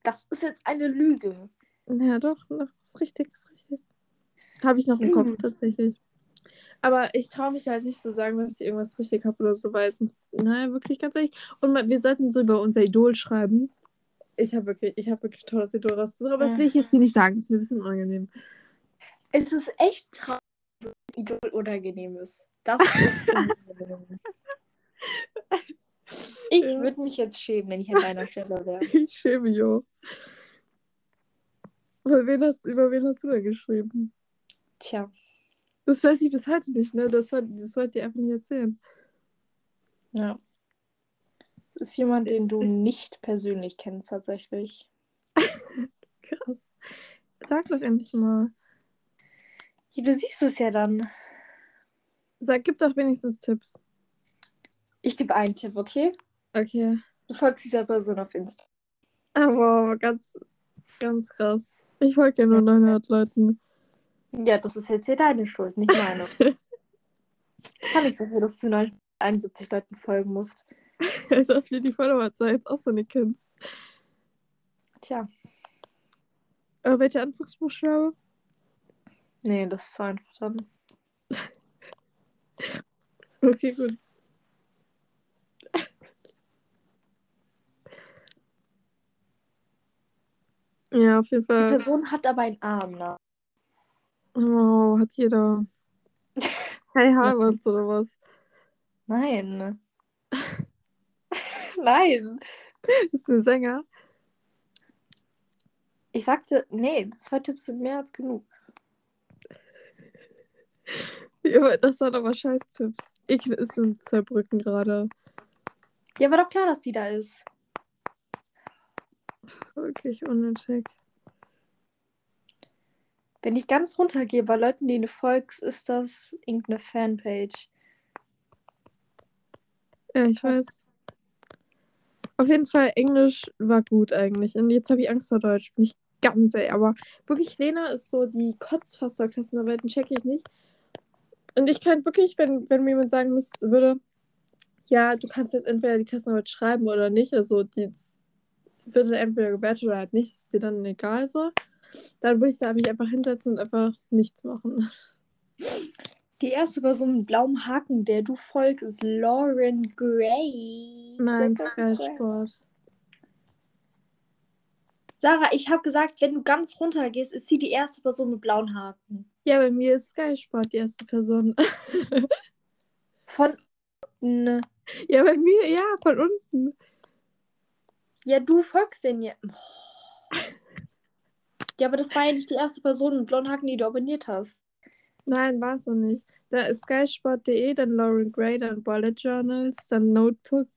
Das ist jetzt eine Lüge. Ja, doch, doch, ist richtig, ist richtig. Habe ich noch im Kopf, Mhm. tatsächlich. Aber ich traue mich halt nicht zu sagen, dass ich irgendwas richtig habe oder so, weil es, nein, wirklich ganz ehrlich. Und wir sollten so über unser Idol schreiben. Ich habe wirklich, ich habe wirklich tolles Idol rausgesucht, aber das Ja. will ich jetzt hier nicht sagen, das ist mir ein bisschen unangenehm. Es ist echt traurig, dass das Idol unangenehm ist. Das ist unangenehm. Ich Ja. würde mich jetzt schämen, wenn ich an deiner Stelle wäre. Ich schäme mich auch. Über wen hast, über wen hast du da geschrieben? Tja, Das weiß ich bis heute nicht, ne? Das, wollt- das wollte ich einfach nicht erzählen. ja. Es ist jemand, den du nicht persönlich kennst, tatsächlich. Krass. Sag das endlich mal. Ja, du siehst es ja dann. Sag, gib doch wenigstens Tipps. Ich gebe einen Tipp, okay? Okay. Du folgst dieser Person auf Insta. Ah, wow, ganz, ganz krass. Ich folge ja nur 900 Leuten. Ja, das ist jetzt hier deine Schuld, nicht meine. Kann ich dafür, dass du 71 Leuten folgen musst. Als ob du die Followerzahl jetzt auch so nicht kennst. Tja, Aber welche Anfangsbuchstabe? nee, das ist einfach dann. Okay, gut. Ja, auf jeden Die Fall. Person hat aber einen Arm, ne? Oh, hat jeder. Hey Harvard oder was? Nein. Nein. Ist ein Sänger. Ich sagte, nee, zwei Tipps sind mehr als genug. Ja, aber das waren aber Scheiß-Tipps. Ich ist in Zerbrücken gerade. Ja, war doch klar, dass die da ist. Wirklich unnötig. Wenn ich ganz runtergehe bei Leuten, denen du folgst, ist das irgendeine Fanpage. Ja, ich Krass. weiß. Auf jeden Fall, Englisch war gut eigentlich. Und jetzt habe ich Angst vor Deutsch. Nicht ganz, ey. Aber wirklich, Lena ist so die Kotzfaster Klassenarbeiten, check ich nicht. Und ich kann wirklich, wenn, wenn mir jemand sagen müsste, würde, ja, du kannst jetzt entweder die Klassenarbeit schreiben oder nicht, also die wird dann entweder gewertet oder halt nicht, ist dir dann egal so. Dann würde ich da mich einfach hinsetzen und einfach nichts machen. Die erste Person mit blauem Haken, der du folgst, ist Lauren Gray. Nein, Sky. Sport. Sarah, ich habe gesagt, wenn du ganz runter gehst, ist sie die erste Person mit blauen Haken. Ja, bei mir ist Sky Sport die erste Person. Von ne. ja, bei mir, ja, von unten. Ja, du folgst den ja. Boah. Ja, aber das war ja nicht die erste Person mit blauen Haken, die du abonniert hast. Nein, war es noch nicht. Da ist skysport.de, dann Lauren Gray, dann Bullet Journals, dann Notebook.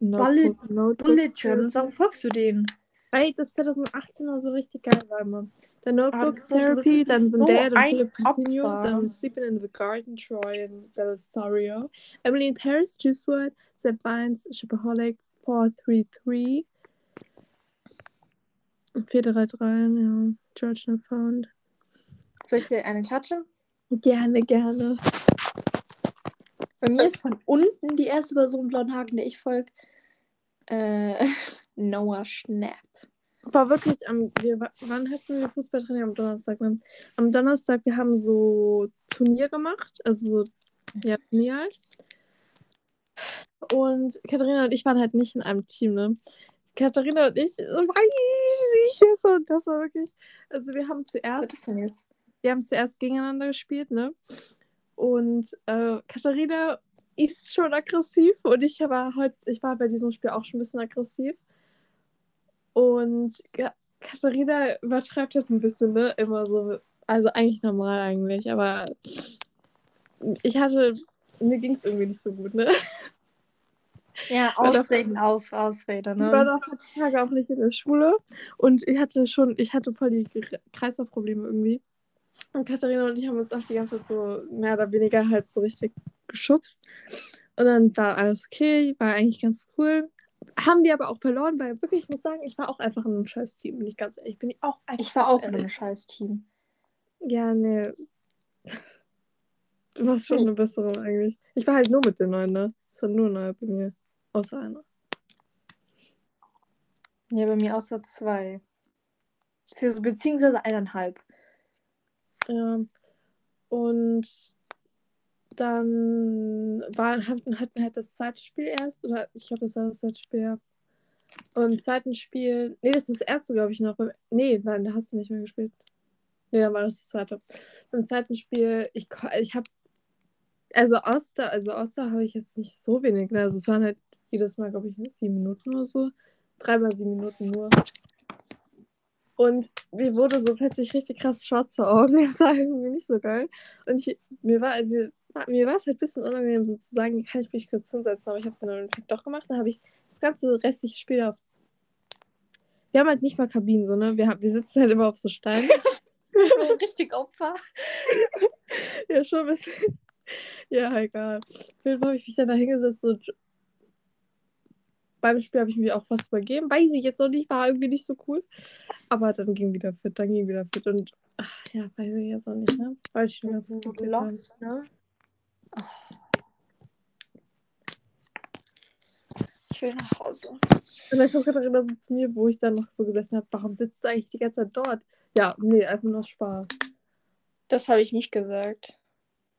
Notebook, Notebook Bullet Journals, warum folgst du denen? Weil das 2018 auch so richtig geil war immer. Dann Notebook Ah, du bist- Therapy, dann so Zendaya, dann Philip Opfer. dann Sleeping in the Garden, Troy and Belisario, Emily in Paris, Juice WRLD, Sepp Vines, Shopaholic, 433, 433, ja, George Not Found. Soll ich dir eine klatschen? Gerne, gerne. Bei mir ist von unten die erste Person blauen Haken, der ich folge. Äh, Noah Schnapp. War wirklich am, wir, wann hatten wir Fußballtraining am Donnerstag? Ne? Am Donnerstag, wir haben so Turnier gemacht, also so, ja, Turnier halt. Und Katharina und ich waren halt nicht in einem Team, ne? Katharina und ich, weiß so, das war wirklich, also wir haben Was zuerst, ist denn jetzt? wir haben zuerst gegeneinander gespielt, ne? Und äh, Katharina ist schon aggressiv und ich war heute, ich war bei diesem Spiel auch schon ein bisschen aggressiv. Und Ka- Katharina übertreibt halt ein bisschen, ne? Immer so. Also eigentlich normal eigentlich, aber ich hatte, mir ging es irgendwie nicht so gut, ne? Ja, Ausreden, aus, Ausrede, Ich war ne? noch ein paar Tage auch nicht in der Schule und ich hatte schon, ich hatte voll die Kre- Kreislaufprobleme irgendwie. Und Katharina und ich haben uns auch die ganze Zeit so mehr oder weniger halt so richtig geschubst. Und dann war alles okay, war eigentlich ganz cool. Haben wir aber auch verloren, weil wirklich, ich muss sagen, ich war auch einfach in einem scheiß Team, bin ich ganz ehrlich. Bin ich auch einfach. Ich war auch in einem scheiß Team. Ja, nee. Du warst schon eine bessere eigentlich. Ich war halt nur mit den neuen, ne? Es war nur neu bei mir. Außer einer. Ja, bei mir außer zwei. Beziehungsweise- eineinhalb. Ja. Und dann war, hatten, hatten wir halt das zweite Spiel erst. Oder ich glaube, das war das zweite Spiel, ja. Und im zweiten Spiel. Nee, das ist das erste, glaube ich, noch. Nee, nein, da hast du nicht mehr gespielt. Nee, dann war das das zweite. Im zweiten Spiel, ich, ich habe. Also Oster, also Oster habe ich jetzt nicht so wenig. Ne? Also es waren halt jedes Mal, glaube ich, sieben Minuten oder so. Dreimal sieben Minuten nur. Und mir wurde so plötzlich richtig krass schwarze Augen. Das war irgendwie nicht so geil. Und ich, mir war, mir, mir war es halt ein bisschen unangenehm, sozusagen, kann ich mich kurz hinsetzen, aber ich habe es dann im Endeffekt doch gemacht. Dann habe ich das ganze restliche Spiel auf. Wir haben halt nicht mal Kabinen, so, ne? Wir, haben- wir sitzen halt immer auf so Steinen. Richtig Opfer. ja, schon ein bisschen. Ja, egal. Auf jeden Fall habe ich mich dann da hingesetzt und beim Spiel habe ich mich auch fast übergeben. Weiß ich jetzt noch nicht, war irgendwie nicht so cool. Aber dann ging wieder fit, dann ging wieder fit und ach, ja, weiß ich jetzt auch nicht, ne? Weil ich mir das So lost, ne? Ich will nach Hause. Und dann kommt Katharina so zu mir, wo ich dann noch so gesessen habe, warum sitzt du eigentlich die ganze Zeit dort? Ja, nee, einfach nur Spaß. Das habe ich nicht gesagt.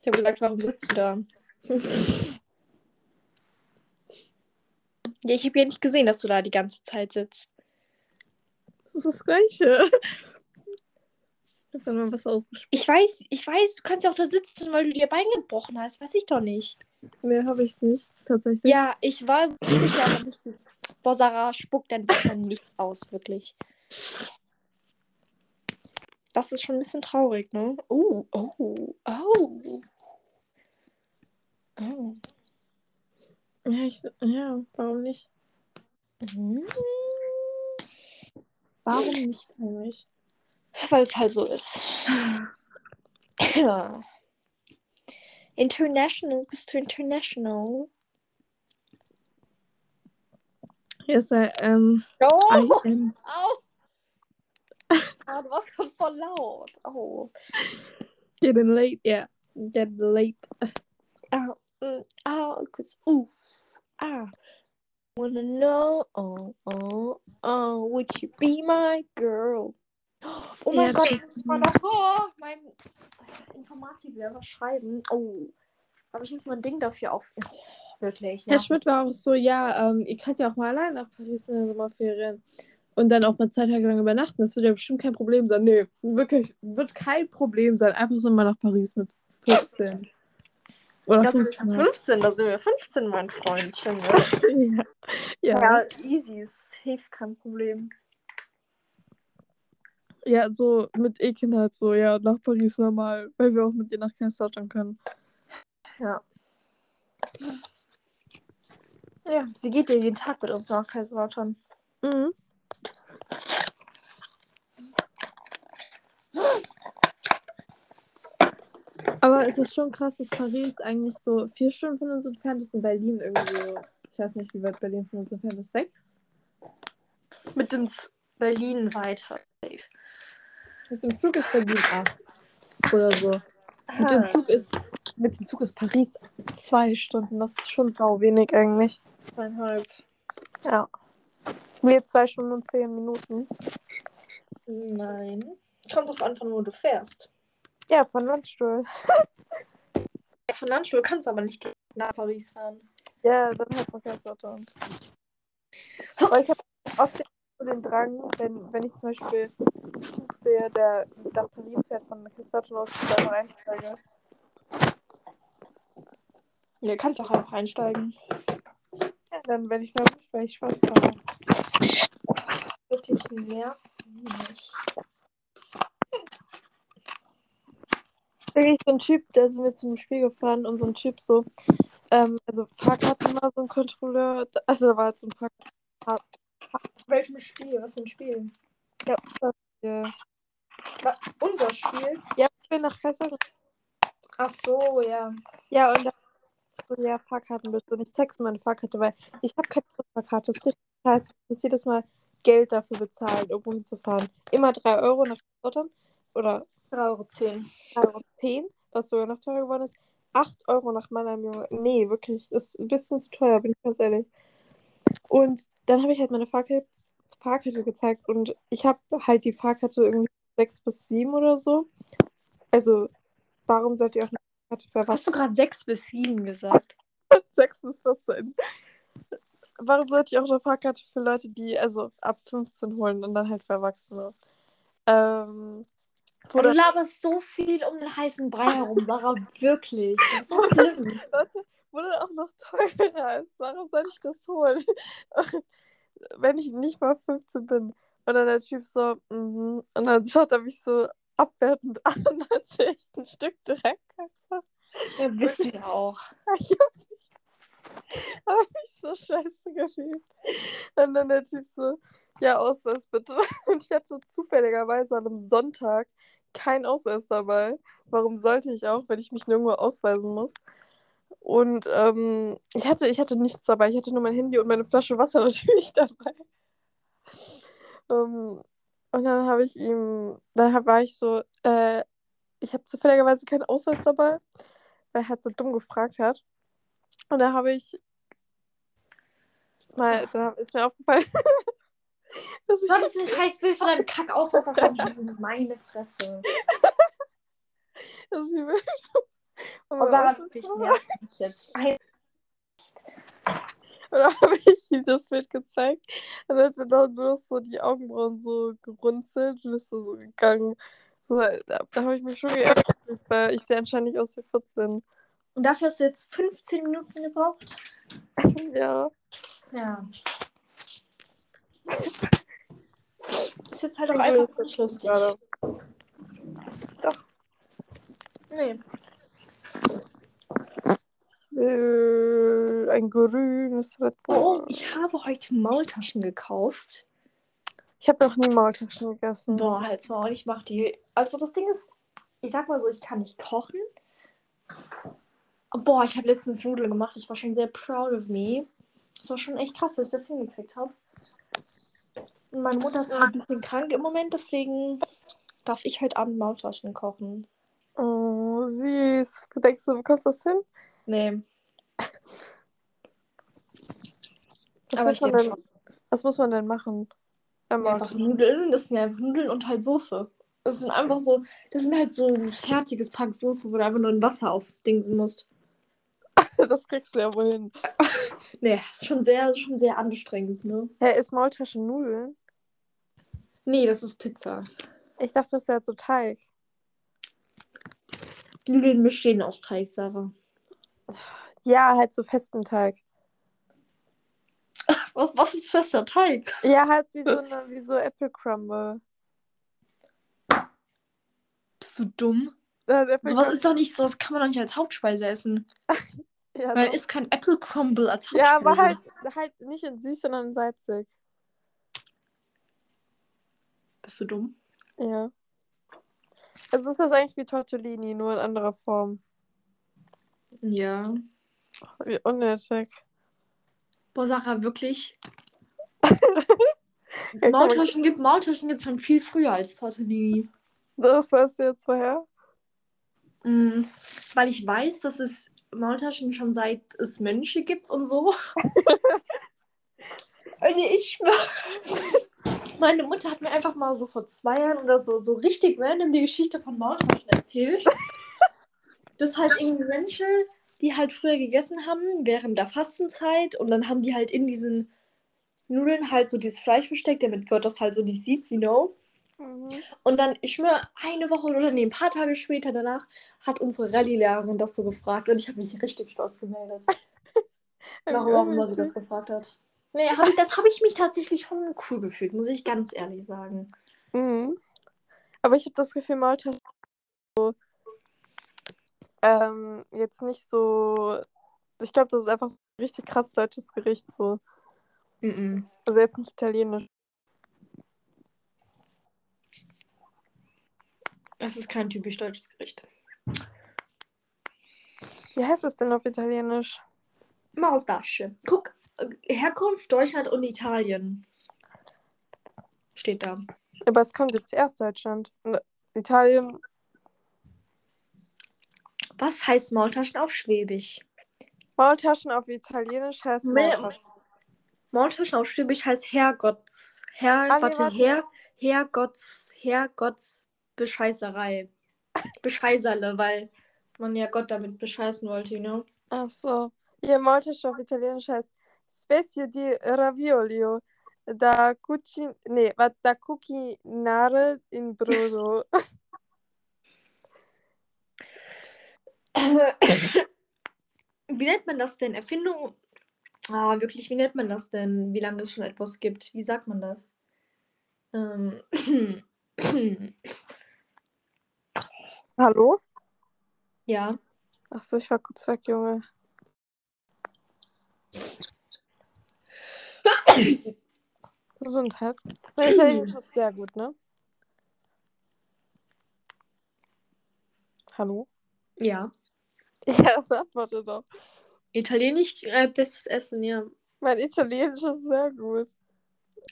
Ich habe gesagt, warum sitzt du da? Ja, ich habe ja nicht gesehen, dass du da die ganze Zeit sitzt. Das ist das Gleiche. Ich habe dann mal was ausgesprochen. Ich weiß, ich weiß, du kannst ja auch da sitzen, weil du dir Bein gebrochen hast. Weiß ich doch nicht. Nee, habe ich nicht, tatsächlich. Ja, ich war sicher, aber nicht. Boah, Sarah, spuck dein Wasser nicht aus, wirklich. Das ist schon ein bisschen traurig, ne? Oh, oh, oh. Oh. Ja, ich, ja, warum nicht? Mhm. Warum nicht eigentlich? Weil es halt so ist. Ja. International, bist du international? Yes, I am. Oh, I am. au. Ah, du warst schon voll laut. Oh. Getting late, yeah. Getting late. Ah, mm, ah, cause ooh, ah. Wanna know, oh, oh, oh, would you be my girl? Oh mein Ja, Gott, das- mal noch oh, mein Informatiklehrer schreiben. Oh. Aber ich muss mal ein Ding dafür auf. Oh, wirklich. Herr Schmidt war auch so, ja, ähm, ihr könnt ja auch mal allein nach Paris in den Sommerferien und dann auch mal zwei Tage lang übernachten. Das wird ja bestimmt kein Problem sein. Nee, wirklich, wird kein Problem sein. Einfach so mal nach Paris mit 14. Oder Das sind 15. 15, da sind wir 15, mein Freundchen. Ne? ja. ja. Ja, easy, safe, kein Problem. Ja, so mit Ekin halt so, ja, nach Paris normal, weil wir auch mit ihr nach Kaiserslautern können. Ja. Ja, sie geht ja jeden Tag mit uns nach Kaiserslautern. Mhm. Aber es ist schon krass, dass Paris eigentlich so vier Stunden von uns entfernt ist und Berlin irgendwie so, ich weiß nicht, wie weit Berlin von uns entfernt ist, sechs? Mit dem Z Berlin weiter. Mit dem Zug ist Berlin acht oder so. Mit dem Zug ist, mit dem Zug ist Paris zwei Stunden. Das ist schon sau wenig eigentlich. Zweieinhalb. Ja. Wir zwei Stunden und zehn Minuten. Nein. Kommt drauf an, von wo du fährst. Ja, von Landstuhl. Von Landstuhl kannst du aber nicht nach Paris fahren. Ja, dann halt von Kaiserslautern. Aber ich habe oft den Drang, wenn, wenn ich zum Beispiel einen Zug sehe, der nach Paris fährt von Kaiserslautern aus, dass ich da mal einsteige. Ja, kannst auch einfach einsteigen. Ja, dann werde ich nervös, weil ich schwarz fahre. Wirklich nervig. Wirklich so ein Typ, da sind wir zum Spiel gefahren und so ein Typ so, ähm, also Fahrkarten war so ein Kontrolleur, also da war jetzt so ein Fahrkarten. Welchem Spiel? Was für ein Spiel? Ja, ja. Wa- Unser Spiel? ja, ich bin nach Kaiserslautern. Ach so, ja. Ja, und da so, ja, Fahrkarten bitte. Und ich zeig's meine Fahrkarte, weil ich habe keine Fahrkarte. Das ist richtig scheiße. Ich muss jedes Mal Geld dafür bezahlen, irgendwo hinzufahren. Immer 3 Euro nach Kaiserslautern oder 3,10 Euro. 3,10 Euro, was sogar noch teurer geworden ist. 8 Euro nach Mannheim, Junge. Nee, wirklich. Ist ein bisschen zu teuer, bin ich ganz ehrlich. Und dann habe ich halt meine Fahrkarte, Fahrkarte gezeigt und ich habe halt die Fahrkarte irgendwie 6 bis 7 oder so. Also, warum sollt ihr auch eine Fahrkarte für Hast du gerade 6 bis 7 gesagt? 6 bis 14. Warum sollte ich auch eine Fahrkarte für Leute, die also ab 15 holen und dann halt für Erwachsene? Ähm, Du oder, laberst so viel um den heißen Brei herum, Sarah. Wirklich. Das ist so schlimm. Leute, dann auch noch teurer ist. Warum soll ich das holen? Wenn ich nicht mal 15 bin. Und dann der Typ so, mhm. und dann schaut er mich so abwertend an, als wäre ich ein Stück Dreck einfach. Ja, wissen wir auch. Ich hab mich, hab mich so scheiße gefühlt. Und dann der Typ so, ja, Ausweis bitte. Und ich hatte zufälligerweise an einem Sonntag keinen Ausweis dabei. Warum sollte ich auch, wenn ich mich nirgendwo ausweisen muss? Und ähm, ich, hatte, ich hatte nichts dabei. Ich hatte nur mein Handy und meine Flasche Wasser natürlich dabei. Ähm, und dann habe ich ihm, dann war ich so, äh, ich habe zufälligerweise keinen Ausweis dabei, weil er halt so dumm gefragt hat. Und da habe ich mal, da ist mir aufgefallen, ich, Du hattest ein scheiß Bild von deinem Kackausweis auf deinem Meine Fresse. dass ich mir Oh, Sarah, nervt mich jetzt. Dann habe ich ihm das Bild gezeigt. Und dann hat er dann nur so die Augenbrauen so gerunzelt und ist so, so gegangen. So, da da habe ich mich schon geärgert, weil ich sehe anscheinend nicht aus wie 14. Und dafür hast du jetzt 15 Minuten gebraucht? Ja. Ja. Ist jetzt halt auch einfach das lustig. gerade. Nee. Ich will ein grünes Red Bull. Oh, ich habe heute Maultaschen gekauft. Ich habe noch nie Maultaschen gegessen. Boah, halt's mal. Und ich mach die. Also das Ding ist, ich sag mal so, ich kann nicht kochen. Boah, ich habe letztens Nudeln gemacht. Ich war schon sehr proud of me. Es war schon echt krass, dass ich das hingekriegt habe. Meine Mutter ist ein bisschen krank im Moment, deswegen darf ich heute Abend Maultaschen kochen. Oh, süß. Denkst du, du bekommst das hin? Nee, Was, aber muss man denn, schon. was muss man denn machen? Einfach Nudeln, das sind ja einfach Nudeln und halt Soße. Das sind einfach so, das sind halt so ein fertiges Pack Soße, wo du einfach nur ein Wasser aufdingsen musst. das kriegst du ja wohl hin. Nee, ist schon sehr, schon sehr anstrengend, ne? Hä, ist Maultaschen Nudeln? Nee, das ist Pizza. Ich dachte, das wäre so Teig. Nudeln bestehen aus Teig, Sarah. Ja, halt so festen Teig. Was, was ist fester Teig? Ja, halt wie so, eine, wie so Apple Crumble. Bist du dumm? Apple Sowas ist doch nicht so, das kann man doch nicht als Hauptspeise essen. ja, Man doch. isst kein Apple Crumble als Hauptspeise. ja, aber halt, halt nicht in süß, sondern in salzig. Bist du dumm? Ja. Also ist das eigentlich wie Tortellini, nur in anderer Form. Ja. Wie unnötig. Boah, Sarah, wirklich? Maultaschen gibt Maultaschen gibt schon viel früher als Tortellini. Das weißt du jetzt woher? Mm, weil ich weiß, dass es Maultaschen schon seit es Mönche gibt und so. und ich schwöre, meine Mutter hat mir einfach mal so vor zwei Jahren oder so, so richtig random die Geschichte von Maultaschen erzählt. Das heißt, irgendwie Mönche, die halt früher gegessen haben während der Fastenzeit und dann haben die halt in diesen Nudeln halt so dieses Fleisch versteckt, damit Gott das halt so nicht sieht, you know. Mhm. Und dann, ich schwöre, eine Woche oder nee, ein paar Tage später danach hat unsere Rallye-Lehrerin das so gefragt und ich habe mich richtig stolz gemeldet. Warum auch immer sie das gefragt hat. Nee, hab ich, das habe ich mich tatsächlich schon cool gefühlt, muss ich ganz ehrlich sagen. Mhm. Aber ich habe das Gefühl, Maultaschen so, ähm, jetzt nicht so. Ich glaube, das ist einfach so ein richtig krass deutsches Gericht so. Mhm. Also jetzt nicht italienisch. Das ist kein typisch deutsches Gericht. Wie heißt es denn auf Italienisch? Maultasche. Guck, Herkunft Deutschland und Italien. Steht da. Aber es kommt jetzt erst Deutschland. Italien. Was heißt Maultaschen auf Schwäbisch? Maultaschen auf Italienisch heißt Maultaschen. Maultaschen auf Schwäbisch heißt Herrgotts. Herr, Ah, warte, warte. Herr, Herrgotts, Herrgotts Bescheißerei. Bescheißerle, weil man ja Gott damit bescheißen wollte, you know? Ach so. Hier Maultaschen auf Italienisch heißt Spezio di Raviolio da cucin... Nee, was da cucinare in brodo. Wie nennt man das denn? Erfindung? Ah, wirklich, wie nennt man das denn? Wie lange es schon etwas gibt? Wie sagt man das? Ähm. Hallo? ja. Ach so, ich war kurz weg, Junge. Gesundheit. Mein Italienisch ist sehr gut, ne? Hallo? Ja. Ja, das antworte doch. Italienisch äh, bestes Essen, ja. Mein Italienisch ist sehr gut.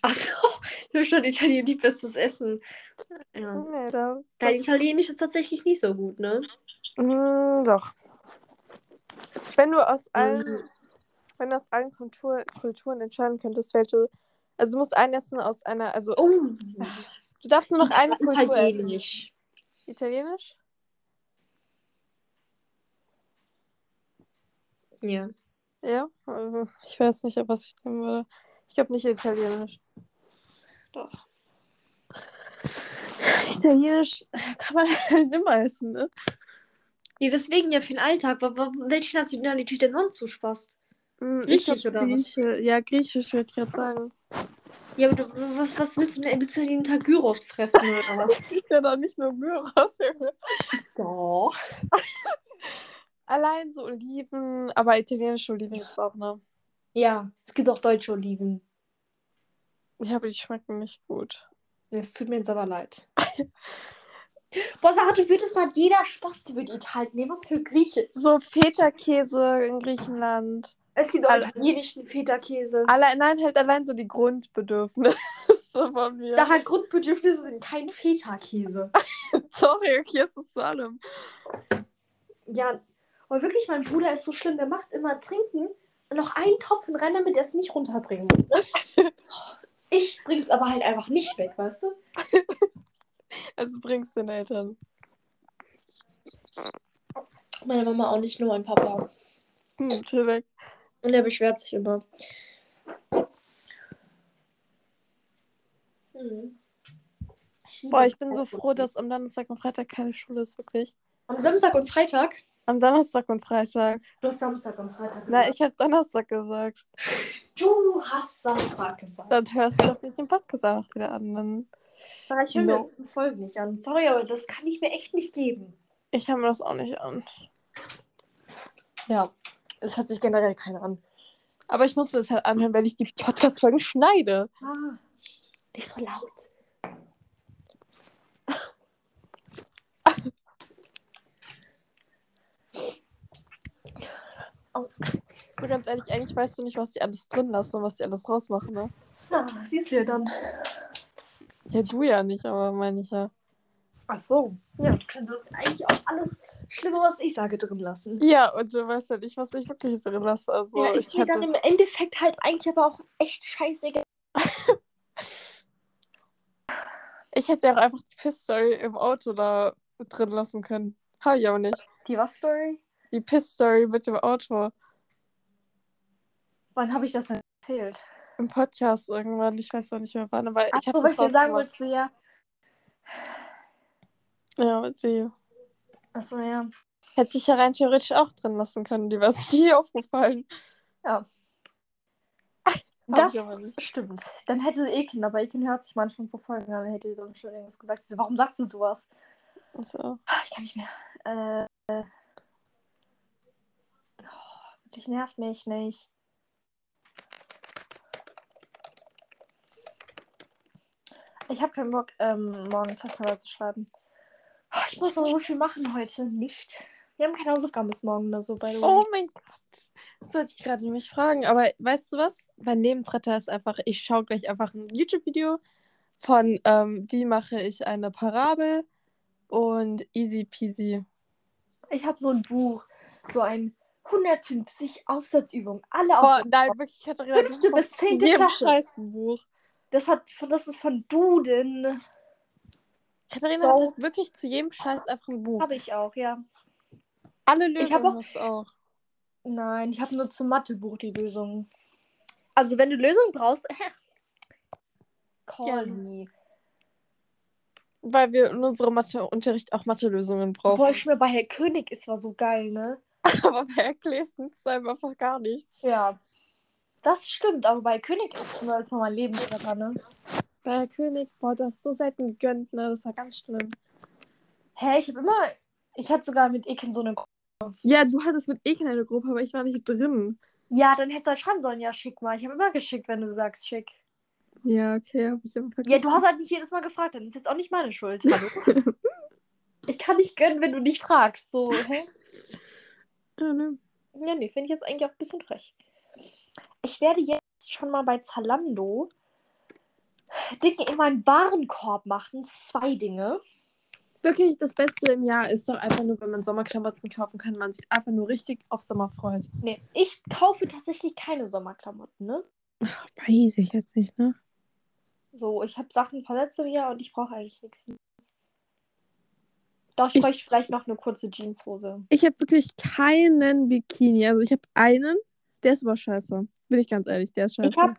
Achso, ich habe schon Italienisch bestes Essen. Ja. Nee, da, Dein das- Italienisch ist tatsächlich nicht so gut, ne? Mm, doch. Wenn du aus allen, Mhm. Wenn du aus allen Kultur, Kulturen entscheiden könntest, welche. Also du musst ein Essen aus einer. Also Oh, du darfst nur noch eine Kultur essen. Italienisch. Italienisch? Ja. Ja. Also, Ich weiß nicht, was ich nehmen würde. Ich glaube nicht Italienisch. Doch. Italienisch kann man halt immer essen, ne? Ja, deswegen ja für den Alltag. Wa- Welche Nationalität denn sonst so Spaß? Mm, Griechisch ich oder was? Grieche. Ja, Griechisch würde ich gerade sagen. Ja, aber du, was, was willst du denn? Willst du jeden Tag Gyros fressen oder was? Ist ja doch nicht nur Gyros, Junge. Doch. Allein so Oliven, aber italienische Oliven gibt's auch, ne? Ja, es gibt auch deutsche Oliven. Ja, aber die schmecken nicht gut. Es tut mir jetzt aber leid. Boah, Sarah, du würdest halt jeder Spaß würde Italien nehmen. Was für Grieche. So Feta-Käse in Griechenland. Es gibt auch Alle- italienischen Feta-Käse. Allein, nein, halt allein so die Grundbedürfnisse von mir. Da halt Grundbedürfnisse sind kein Feta-Käse. Sorry, okay, es ist zu allem. Ja, aber wirklich, mein Bruder ist so schlimm. Der macht immer trinken und noch einen Topf in rein, damit er es nicht runterbringen muss. Ne? Ich bring's aber halt einfach nicht weg, weißt du? Also bringst du den Eltern. Meine Mama auch nicht, nur mein Papa. Hm, chillig. Und er beschwert sich immer. Hm. Boah, ich bin so froh, dass am Donnerstag und Freitag keine Schule ist, wirklich. Am Samstag und Freitag? Am Donnerstag und Freitag. Du hast Samstag und Freitag Na, ich habe Donnerstag gesagt. Du hast Samstag gesagt. Dann hörst du doch nicht den Podcast auch wieder an. Dann... Aber ich höre mir No. unsere Folgen nicht an. Sorry, aber das kann ich mir echt nicht geben. Ich höre mir das auch nicht an. Ja, es hört sich generell keiner an. Aber ich muss mir das halt anhören, wenn ich die Podcast-Folgen schneide. Ah, nicht so laut. Oh. So ganz ehrlich, eigentlich weißt du nicht, was die alles drin lassen und was die alles rausmachen, ne? Na, siehst du ja dann. Ja, du ja nicht, aber meine ich ja. Ach so. Ja, du das eigentlich auch alles Schlimme, was ich sage, drin lassen. Ja, und du weißt ja nicht, was ich wirklich drin lasse. Also, ja, ist ich mir dann hätte... im Endeffekt halt eigentlich aber auch echt scheißegal. ich hätte ja auch einfach die Piss-Story im Auto da drin lassen können. Habe ich aber nicht. Die was Story? Die Piss-Story mit dem Auto. Wann habe ich das denn erzählt? Im Podcast irgendwann. Ich weiß auch nicht mehr wann, aber ich Achso, habe weil das ich dir sagen wollte, ja. Ja, mit sie. Achso, ja. Hätte ich ja rein theoretisch auch drin lassen können. Die wäre es nie aufgefallen. Ja. Das stimmt. Dann hätte Eken, aber Eken hört sich manchmal so Folgen an, dann hätte sie dann schon irgendwas gesagt. Warum sagst du sowas? Also, Ich kann nicht mehr. Äh. äh. Oh, wirklich nervt mich nicht. Ich habe keinen Bock, ähm, morgen Klassenarbeit zu schreiben. Ich muss noch so viel machen heute. Nicht. Wir haben keine Hausaufgaben bis morgen oder so, by the way. oh mein Gott. Das wollte ich gerade nämlich fragen. Aber weißt du was? Mein Nebentretter ist einfach, ich schaue gleich einfach ein YouTube-Video von ähm, wie mache ich eine Parabel und easy peasy. Ich habe so ein Buch. So ein 150 Aufsatzübungen. Alle Boah, Aufsatzübungen. nein, wirklich, Katharina. Fünfte bis zehnte Klasse. Scheißbuch. Das, hat, das ist von Duden. Katharina Wow. hat wirklich zu jedem Scheiß einfach ein Buch. Habe ich auch, ja. Alle Lösungen auch- du auch. Nein, ich habe nur zum Mathebuch die Lösung. Also, wenn du Lösungen brauchst, call Ja. me. Weil wir in unserem Matheunterricht auch Mathelösungen brauchen. Boah, ich mir bei Herr König ist zwar so geil, ne? Aber bei Erklärsen ist einfach gar nichts. Ja. Das stimmt, aber bei König ist nur noch mein Lebensretter, ne? Bei Herr König, boah, du hast so selten gegönnt, ne? Das war ganz schlimm. Hä, ich habe immer. Ich hatte sogar mit Eken so eine. Gru- Ja, du hattest mit Eken eine Gruppe, aber ich war nicht drin. Ja, dann hättest du halt schreiben sollen, ja, schick mal. Ich habe immer geschickt, wenn du sagst, schick. Ja, okay, hab ich aber vergessen. Ja, du hast halt nicht jedes Mal gefragt, dann ist jetzt auch nicht meine Schuld. Hallo? ich kann nicht gönnen, wenn du nicht fragst. So, hä? Ja, ne? Ja, nee, finde ich jetzt eigentlich auch ein bisschen frech. Ich werde jetzt schon mal bei Zalando Dinge in meinen Warenkorb machen. Zwei Dinge. Wirklich, das Beste im Jahr ist doch einfach nur, wenn man Sommerklamotten kaufen kann, man sich einfach nur richtig auf Sommer freut. Nee, ich kaufe tatsächlich keine Sommerklamotten, ne? Weiß ich jetzt nicht, ne? So, ich habe Sachen von letztem Jahr und ich brauche eigentlich nichts. Doch, ich Ich- bräuchte vielleicht noch eine kurze Jeanshose. Ich habe wirklich keinen Bikini. Also ich habe einen, der ist aber scheiße. Bin ich ganz ehrlich, der ist scheiße. Ich habe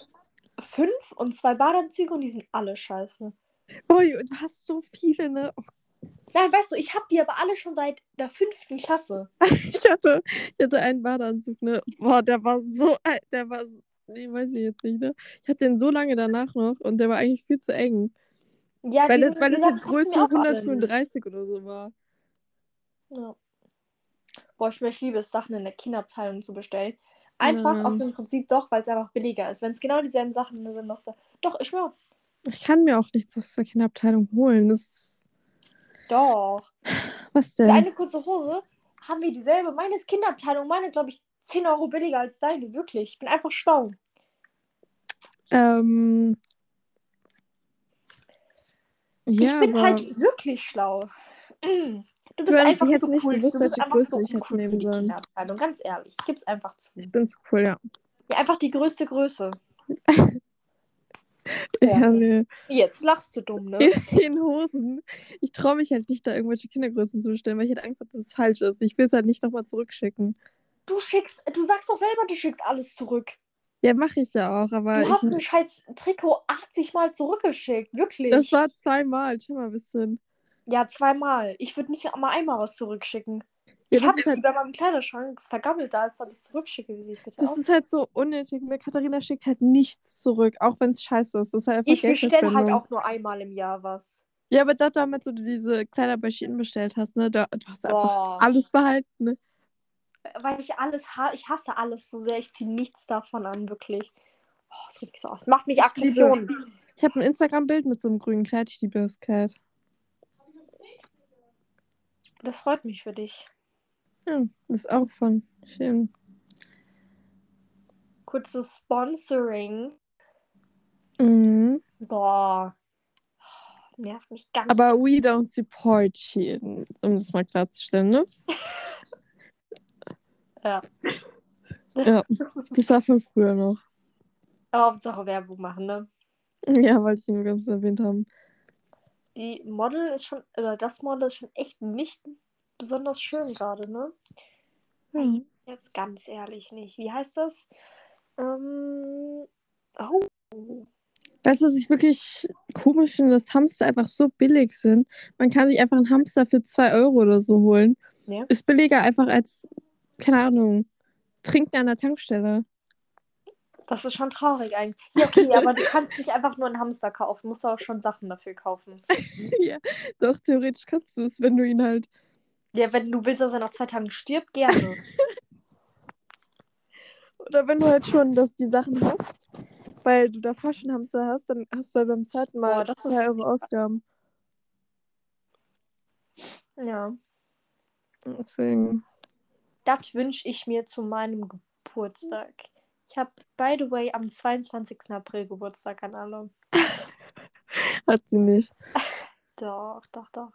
fünf und zwei Badeanzüge und die sind alle scheiße. Ui, du hast so viele, ne? Oh, Nein, weißt du, ich habe die aber alle schon seit der fünften Klasse. ich, hatte, ich hatte einen Badeanzug, ne? Boah, der war so, alt, der war, so- nee, weiß ich jetzt nicht, ne? Ich hatte den so lange danach noch und der war eigentlich viel zu eng. Ja, Weil, die es, sind- weil Sachen halt Größe auch alle 135 oder so war. Ja. Boah, ich, ich liebe es, Sachen in der Kinderabteilung zu bestellen. Einfach Ja. aus dem Prinzip doch, weil es einfach billiger ist. Wenn es genau dieselben Sachen sind, dass da. Doch, ich schwör. Ich kann mir auch nichts aus der Kinderabteilung holen. Das ist, Doch. was denn? eine kurze Hose haben wir dieselbe. Meine ist Kinderabteilung. Meine, glaube ich, 10 Euro billiger als deine. Wirklich. Ich bin einfach schlau. Ähm, ja, ich bin aber halt wirklich schlau. Mm. Du bist hättest- einfach ich hätte so nicht cool. gewusst, du bist welche einfach Größe so ich hätte für nehmen sollen. Kinderabteilung. Ganz ehrlich. Gib's einfach zu. ich bin zu cool, ja. Ja, einfach die größte Größe. Ja, nee. Jetzt lachst du dumm, ne? In Hosen. Ich traue mich halt nicht, da irgendwelche Kindergrößen zu bestellen, weil ich halt Angst habe, dass es falsch ist. Ich will es halt nicht nochmal zurückschicken. Du schickst, du sagst doch selber, du schickst alles zurück. Ja, mache ich ja auch, aber Du ich, hast ein scheiß Trikot 80 Mal zurückgeschickt, wirklich. das war zweimal. Schau mal ein bisschen. Ja, zweimal. Ich würde nicht mal einmal was zurückschicken. Ja, ich das habe es halt, über meinem Kleiderschrank, es vergammelt da, als ob ich es zurückschicke. Wie sieht bitte das aus? ist halt so unnötig. Ne? Katharina schickt halt nichts zurück, auch wenn es scheiße ist. Das ist halt einfach Ich bestelle halt auch nur einmal im Jahr was. Ja, aber dort damit, du diese Kleider bei Shein bestellt hast, ne? Da, du hast einfach Boah. alles behalten, ne? Weil ich alles ha ich hasse alles so sehr. Ich ziehe nichts davon an, wirklich. Oh, es regt mich so aus. Macht mich Ich Aggression. Ich habe ein Instagram-Bild mit so einem grünen Kleid. Ich liebe das Kleid. Das freut mich für dich. Ja, das ist auch von Shein. Kurzes Sponsoring. Mhm. Boah. Nervt mich ganz. Aber we don't support Shein, um das mal klarzustellen, ne? Ja. Ja, das war von früher noch. Hauptsache Werbung machen, ne? Ja, wollte ich nur ganz erwähnt haben. Die Model ist schon, oder das Model ist schon echt nicht besonders schön gerade, ne? Ja. Jetzt ganz ehrlich nicht. Wie heißt das? Ähm. Oh. Weißt du, was ich wirklich komisch finde, dass Hamster einfach so billig sind. Man kann sich einfach einen Hamster für 2 Euro oder so holen. Ja. Ist billiger einfach als, keine Ahnung, trinken an der Tankstelle. Das ist schon traurig eigentlich. Ja, okay, aber du kannst nicht einfach nur einen Hamster kaufen. Musst du auch schon Sachen dafür kaufen. ja, doch, theoretisch kannst du es, wenn du ihn halt. Ja, wenn du willst, dass er nach zwei Tagen stirbt, gerne. Oder wenn du halt schon das, die Sachen hast, weil du davor schon Hamster hast, dann hast du halt beim zweiten Mal Boah, das 2 ist- Euro Ausgaben. ja. Deswegen. Das wünsche ich mir zu meinem Geburtstag. Ich habe, by the way, am 22. April Geburtstag an alle. Hat sie nicht. Doch, doch, doch.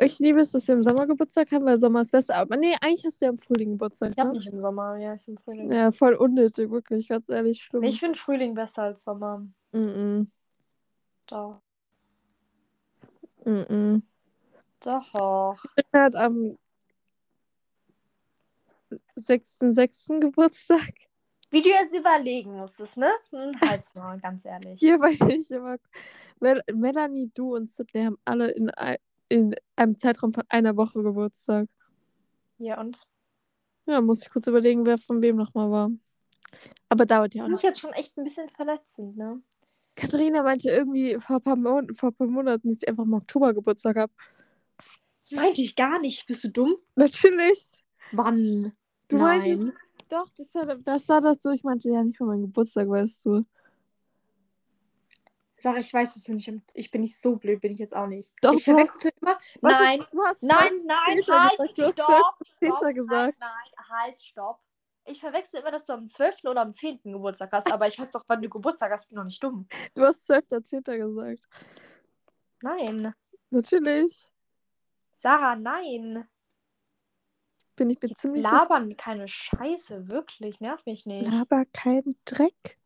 Ich liebe es, dass wir im Sommer Geburtstag haben, weil Sommer ist besser. Aber nee, eigentlich hast du ja im Frühling Geburtstag. Ich habe Ne? nicht im Sommer, ja, ich im Frühling. Ja, voll unnötig, wirklich, ganz ehrlich, schlimm. Nee, ich finde Frühling besser als Sommer. Mm -mm. Doch. Mm -mm. Doch. Er hat am 6.6. Geburtstag. Wie du jetzt überlegen musstest, ne? Hm, halt's mal, ganz ehrlich. Hier war ich immer. Mel Melanie, du und Sydney haben alle in, in einem Zeitraum von einer Woche Geburtstag. Ja, und? Ja, muss ich kurz überlegen, wer von wem nochmal war. Aber dauert ja auch Finde nicht. ich jetzt schon echt ein bisschen verletzend, ne? Katharina meinte irgendwie vor ein paar, Mon vor ein paar Monaten, dass ich einfach im Oktober Geburtstag habe. Meinte ich gar nicht. Bist du dumm? Natürlich. Wann? Du Nein. meintest, doch, das war, das war das so. Ich meinte, ja, nicht mal mein Geburtstag, weißt du. Sag, ich weiß es nicht. Ich bin nicht so blöd, bin ich jetzt auch nicht. Doch, ich du hast- verwechsel immer. Nein, Du hast nein, nein, Zehnter halt, gesagt. Du stopp, gesagt. Nein, nein, halt, stopp. Ich verwechsel immer, dass du am 12. oder am 10. Geburtstag hast, aber ich weiß doch, wann du Geburtstag hast, bin doch nicht dumm. Du hast 12.10. gesagt. Nein. Natürlich. Sarah, nein. Bin ich mir Jetzt ziemlich labern keine Scheiße, wirklich, nerv mich nicht. Aber kein Dreck.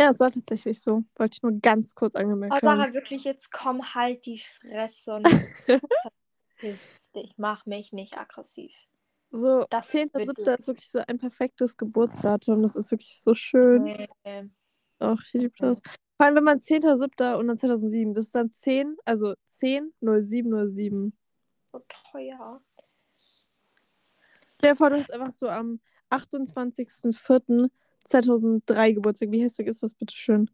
Ja, es war tatsächlich so. Wollte ich nur ganz kurz angemerkt Oh, haben. Sarah, wirklich, jetzt komm halt die Fresse und verpiss dich. Mach mich nicht aggressiv. So, Das 10.7. wird- ist wirklich so ein perfektes Geburtsdatum. Das ist wirklich so schön. Nee. Ach, ich liebe das. Vor allem, wenn man 10.7. und dann 2007. Das ist dann 10, also 10, 07, 07. So teuer. Stell dir vor, du hast einfach so am 28.04.2003 Geburtstag. Wie hässlich ist das bitte schön?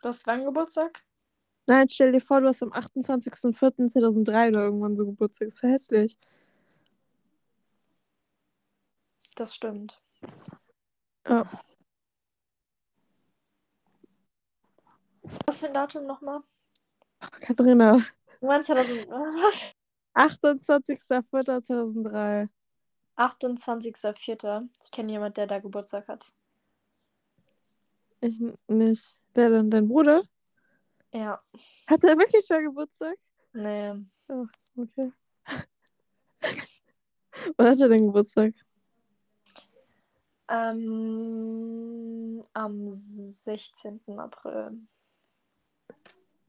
Du hast wann Geburtstag? Nein, stell dir vor, du hast am 28.04.2003 oder irgendwann so Geburtstag. ist so hässlich. Das stimmt. Ja. Was für ein Datum nochmal? Ach, Katharina. Meinst 2000, was? 28.04.2003. 28.04. Ich kenne jemanden, der da Geburtstag hat. Ich nicht. Wer denn? Dein Bruder? Ja. Hat er wirklich schon Geburtstag? Nee. Okay. Wann hat er denn Geburtstag? Ähm, am 16. April.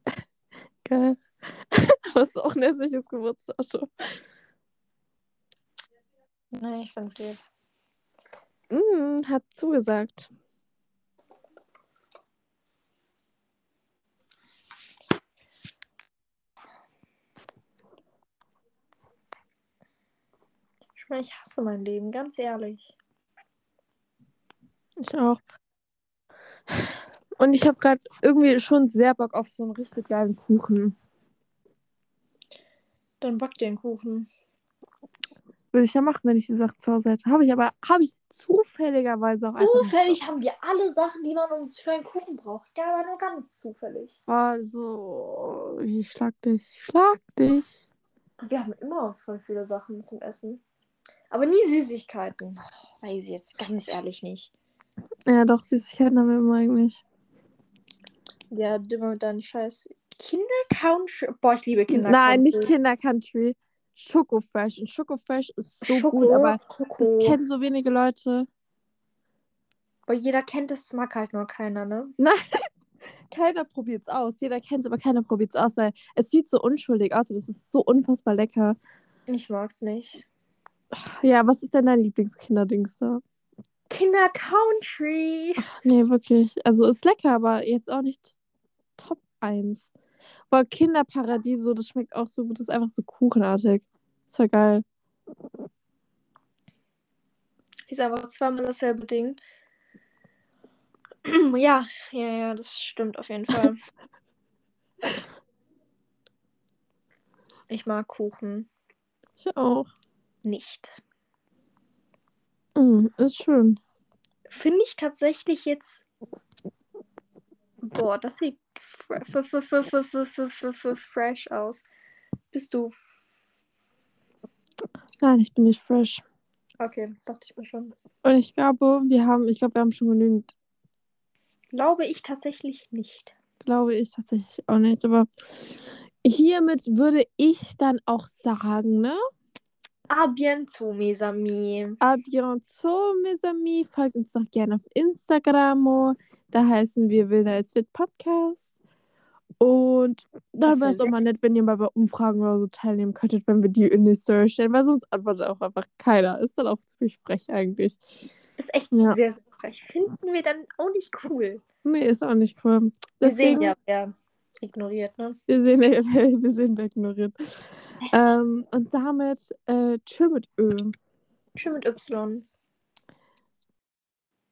Geil. Aber ist auch ein hässliches Geburtstag. Nee, ich finde es geht. Mm, hat zugesagt. Ich meine, ich hasse mein Leben, ganz ehrlich. Ich auch. Und ich habe gerade irgendwie schon sehr Bock auf so einen richtig geilen Kuchen. Dann back einen Kuchen. Würde ich ja machen, wenn ich die Sachen zu Hause hätte. Habe ich aber, habe ich zufälligerweise auch einfach. Zufällig haben wir alle Sachen, die man uns für einen Kuchen braucht. Ja, aber nur ganz zufällig. Also, ich schlag dich. Schlag dich. Wir haben immer voll viele Sachen zum Essen. Aber nie Süßigkeiten. Weiß ich jetzt ganz ehrlich nicht. Ja, doch, Süßigkeiten haben wir immer eigentlich. Ja, immer mit deinen scheiß Kinder-Country. Boah, ich liebe Kinder Nein, nicht Kinder Country. Schokofresh. Und Schokofresh ist so Schoko, gut, aber Koko. das kennen so wenige Leute. Aber jeder kennt es, mag halt nur keiner, ne? Keiner probiert's aus. Jeder kennt's, aber keiner probiert's aus, weil es sieht so unschuldig aus, aber es ist so unfassbar lecker. Ich mag's nicht. Ja, was ist denn dein Lieblingskinderdings da? Kinder-Country. Nee, wirklich. Also ist lecker, aber jetzt auch nicht Top 1. Boah, Kinderparadieso, das schmeckt auch so gut. Das ist einfach so kuchenartig. Das war geil. Ist einfach zweimal dasselbe Ding. ja, ja, ja, das stimmt auf jeden Fall. ich mag Kuchen Ich auch. nicht. Mm, ist schön. Finde ich tatsächlich jetzt. Boah, das sieht fresh aus. Bist du? Nein, ich bin nicht fresh. Okay, dachte ich mir schon. Und ich glaube, wir haben, ich glaube, wir haben schon genügend. Glaube ich tatsächlich nicht. Glaube ich tatsächlich auch nicht, aber hiermit würde ich dann auch sagen, ne? Ah, A bientôt, mes amis. Ah, A bientôt, mes amis. Folgt uns doch gerne auf Instagram. Da heißen wir Wilder als Fit Podcast. Und dann wäre wär es auch sehr- mal nett, wenn ihr mal bei Umfragen oder so teilnehmen könntet, wenn wir die in die Story stellen, weil sonst antwortet auch einfach keiner. Ist dann auch ziemlich frech eigentlich. Ist echt Ja. sehr, sehr frech. Finden wir dann auch nicht cool. Nee, ist auch nicht cool. Wir Deswegen, sehen ja, wer ignoriert, ne? wir sehen, wir sehen, wer ignoriert. Ähm, und damit äh, tschö mit Ö. Schön mit Y.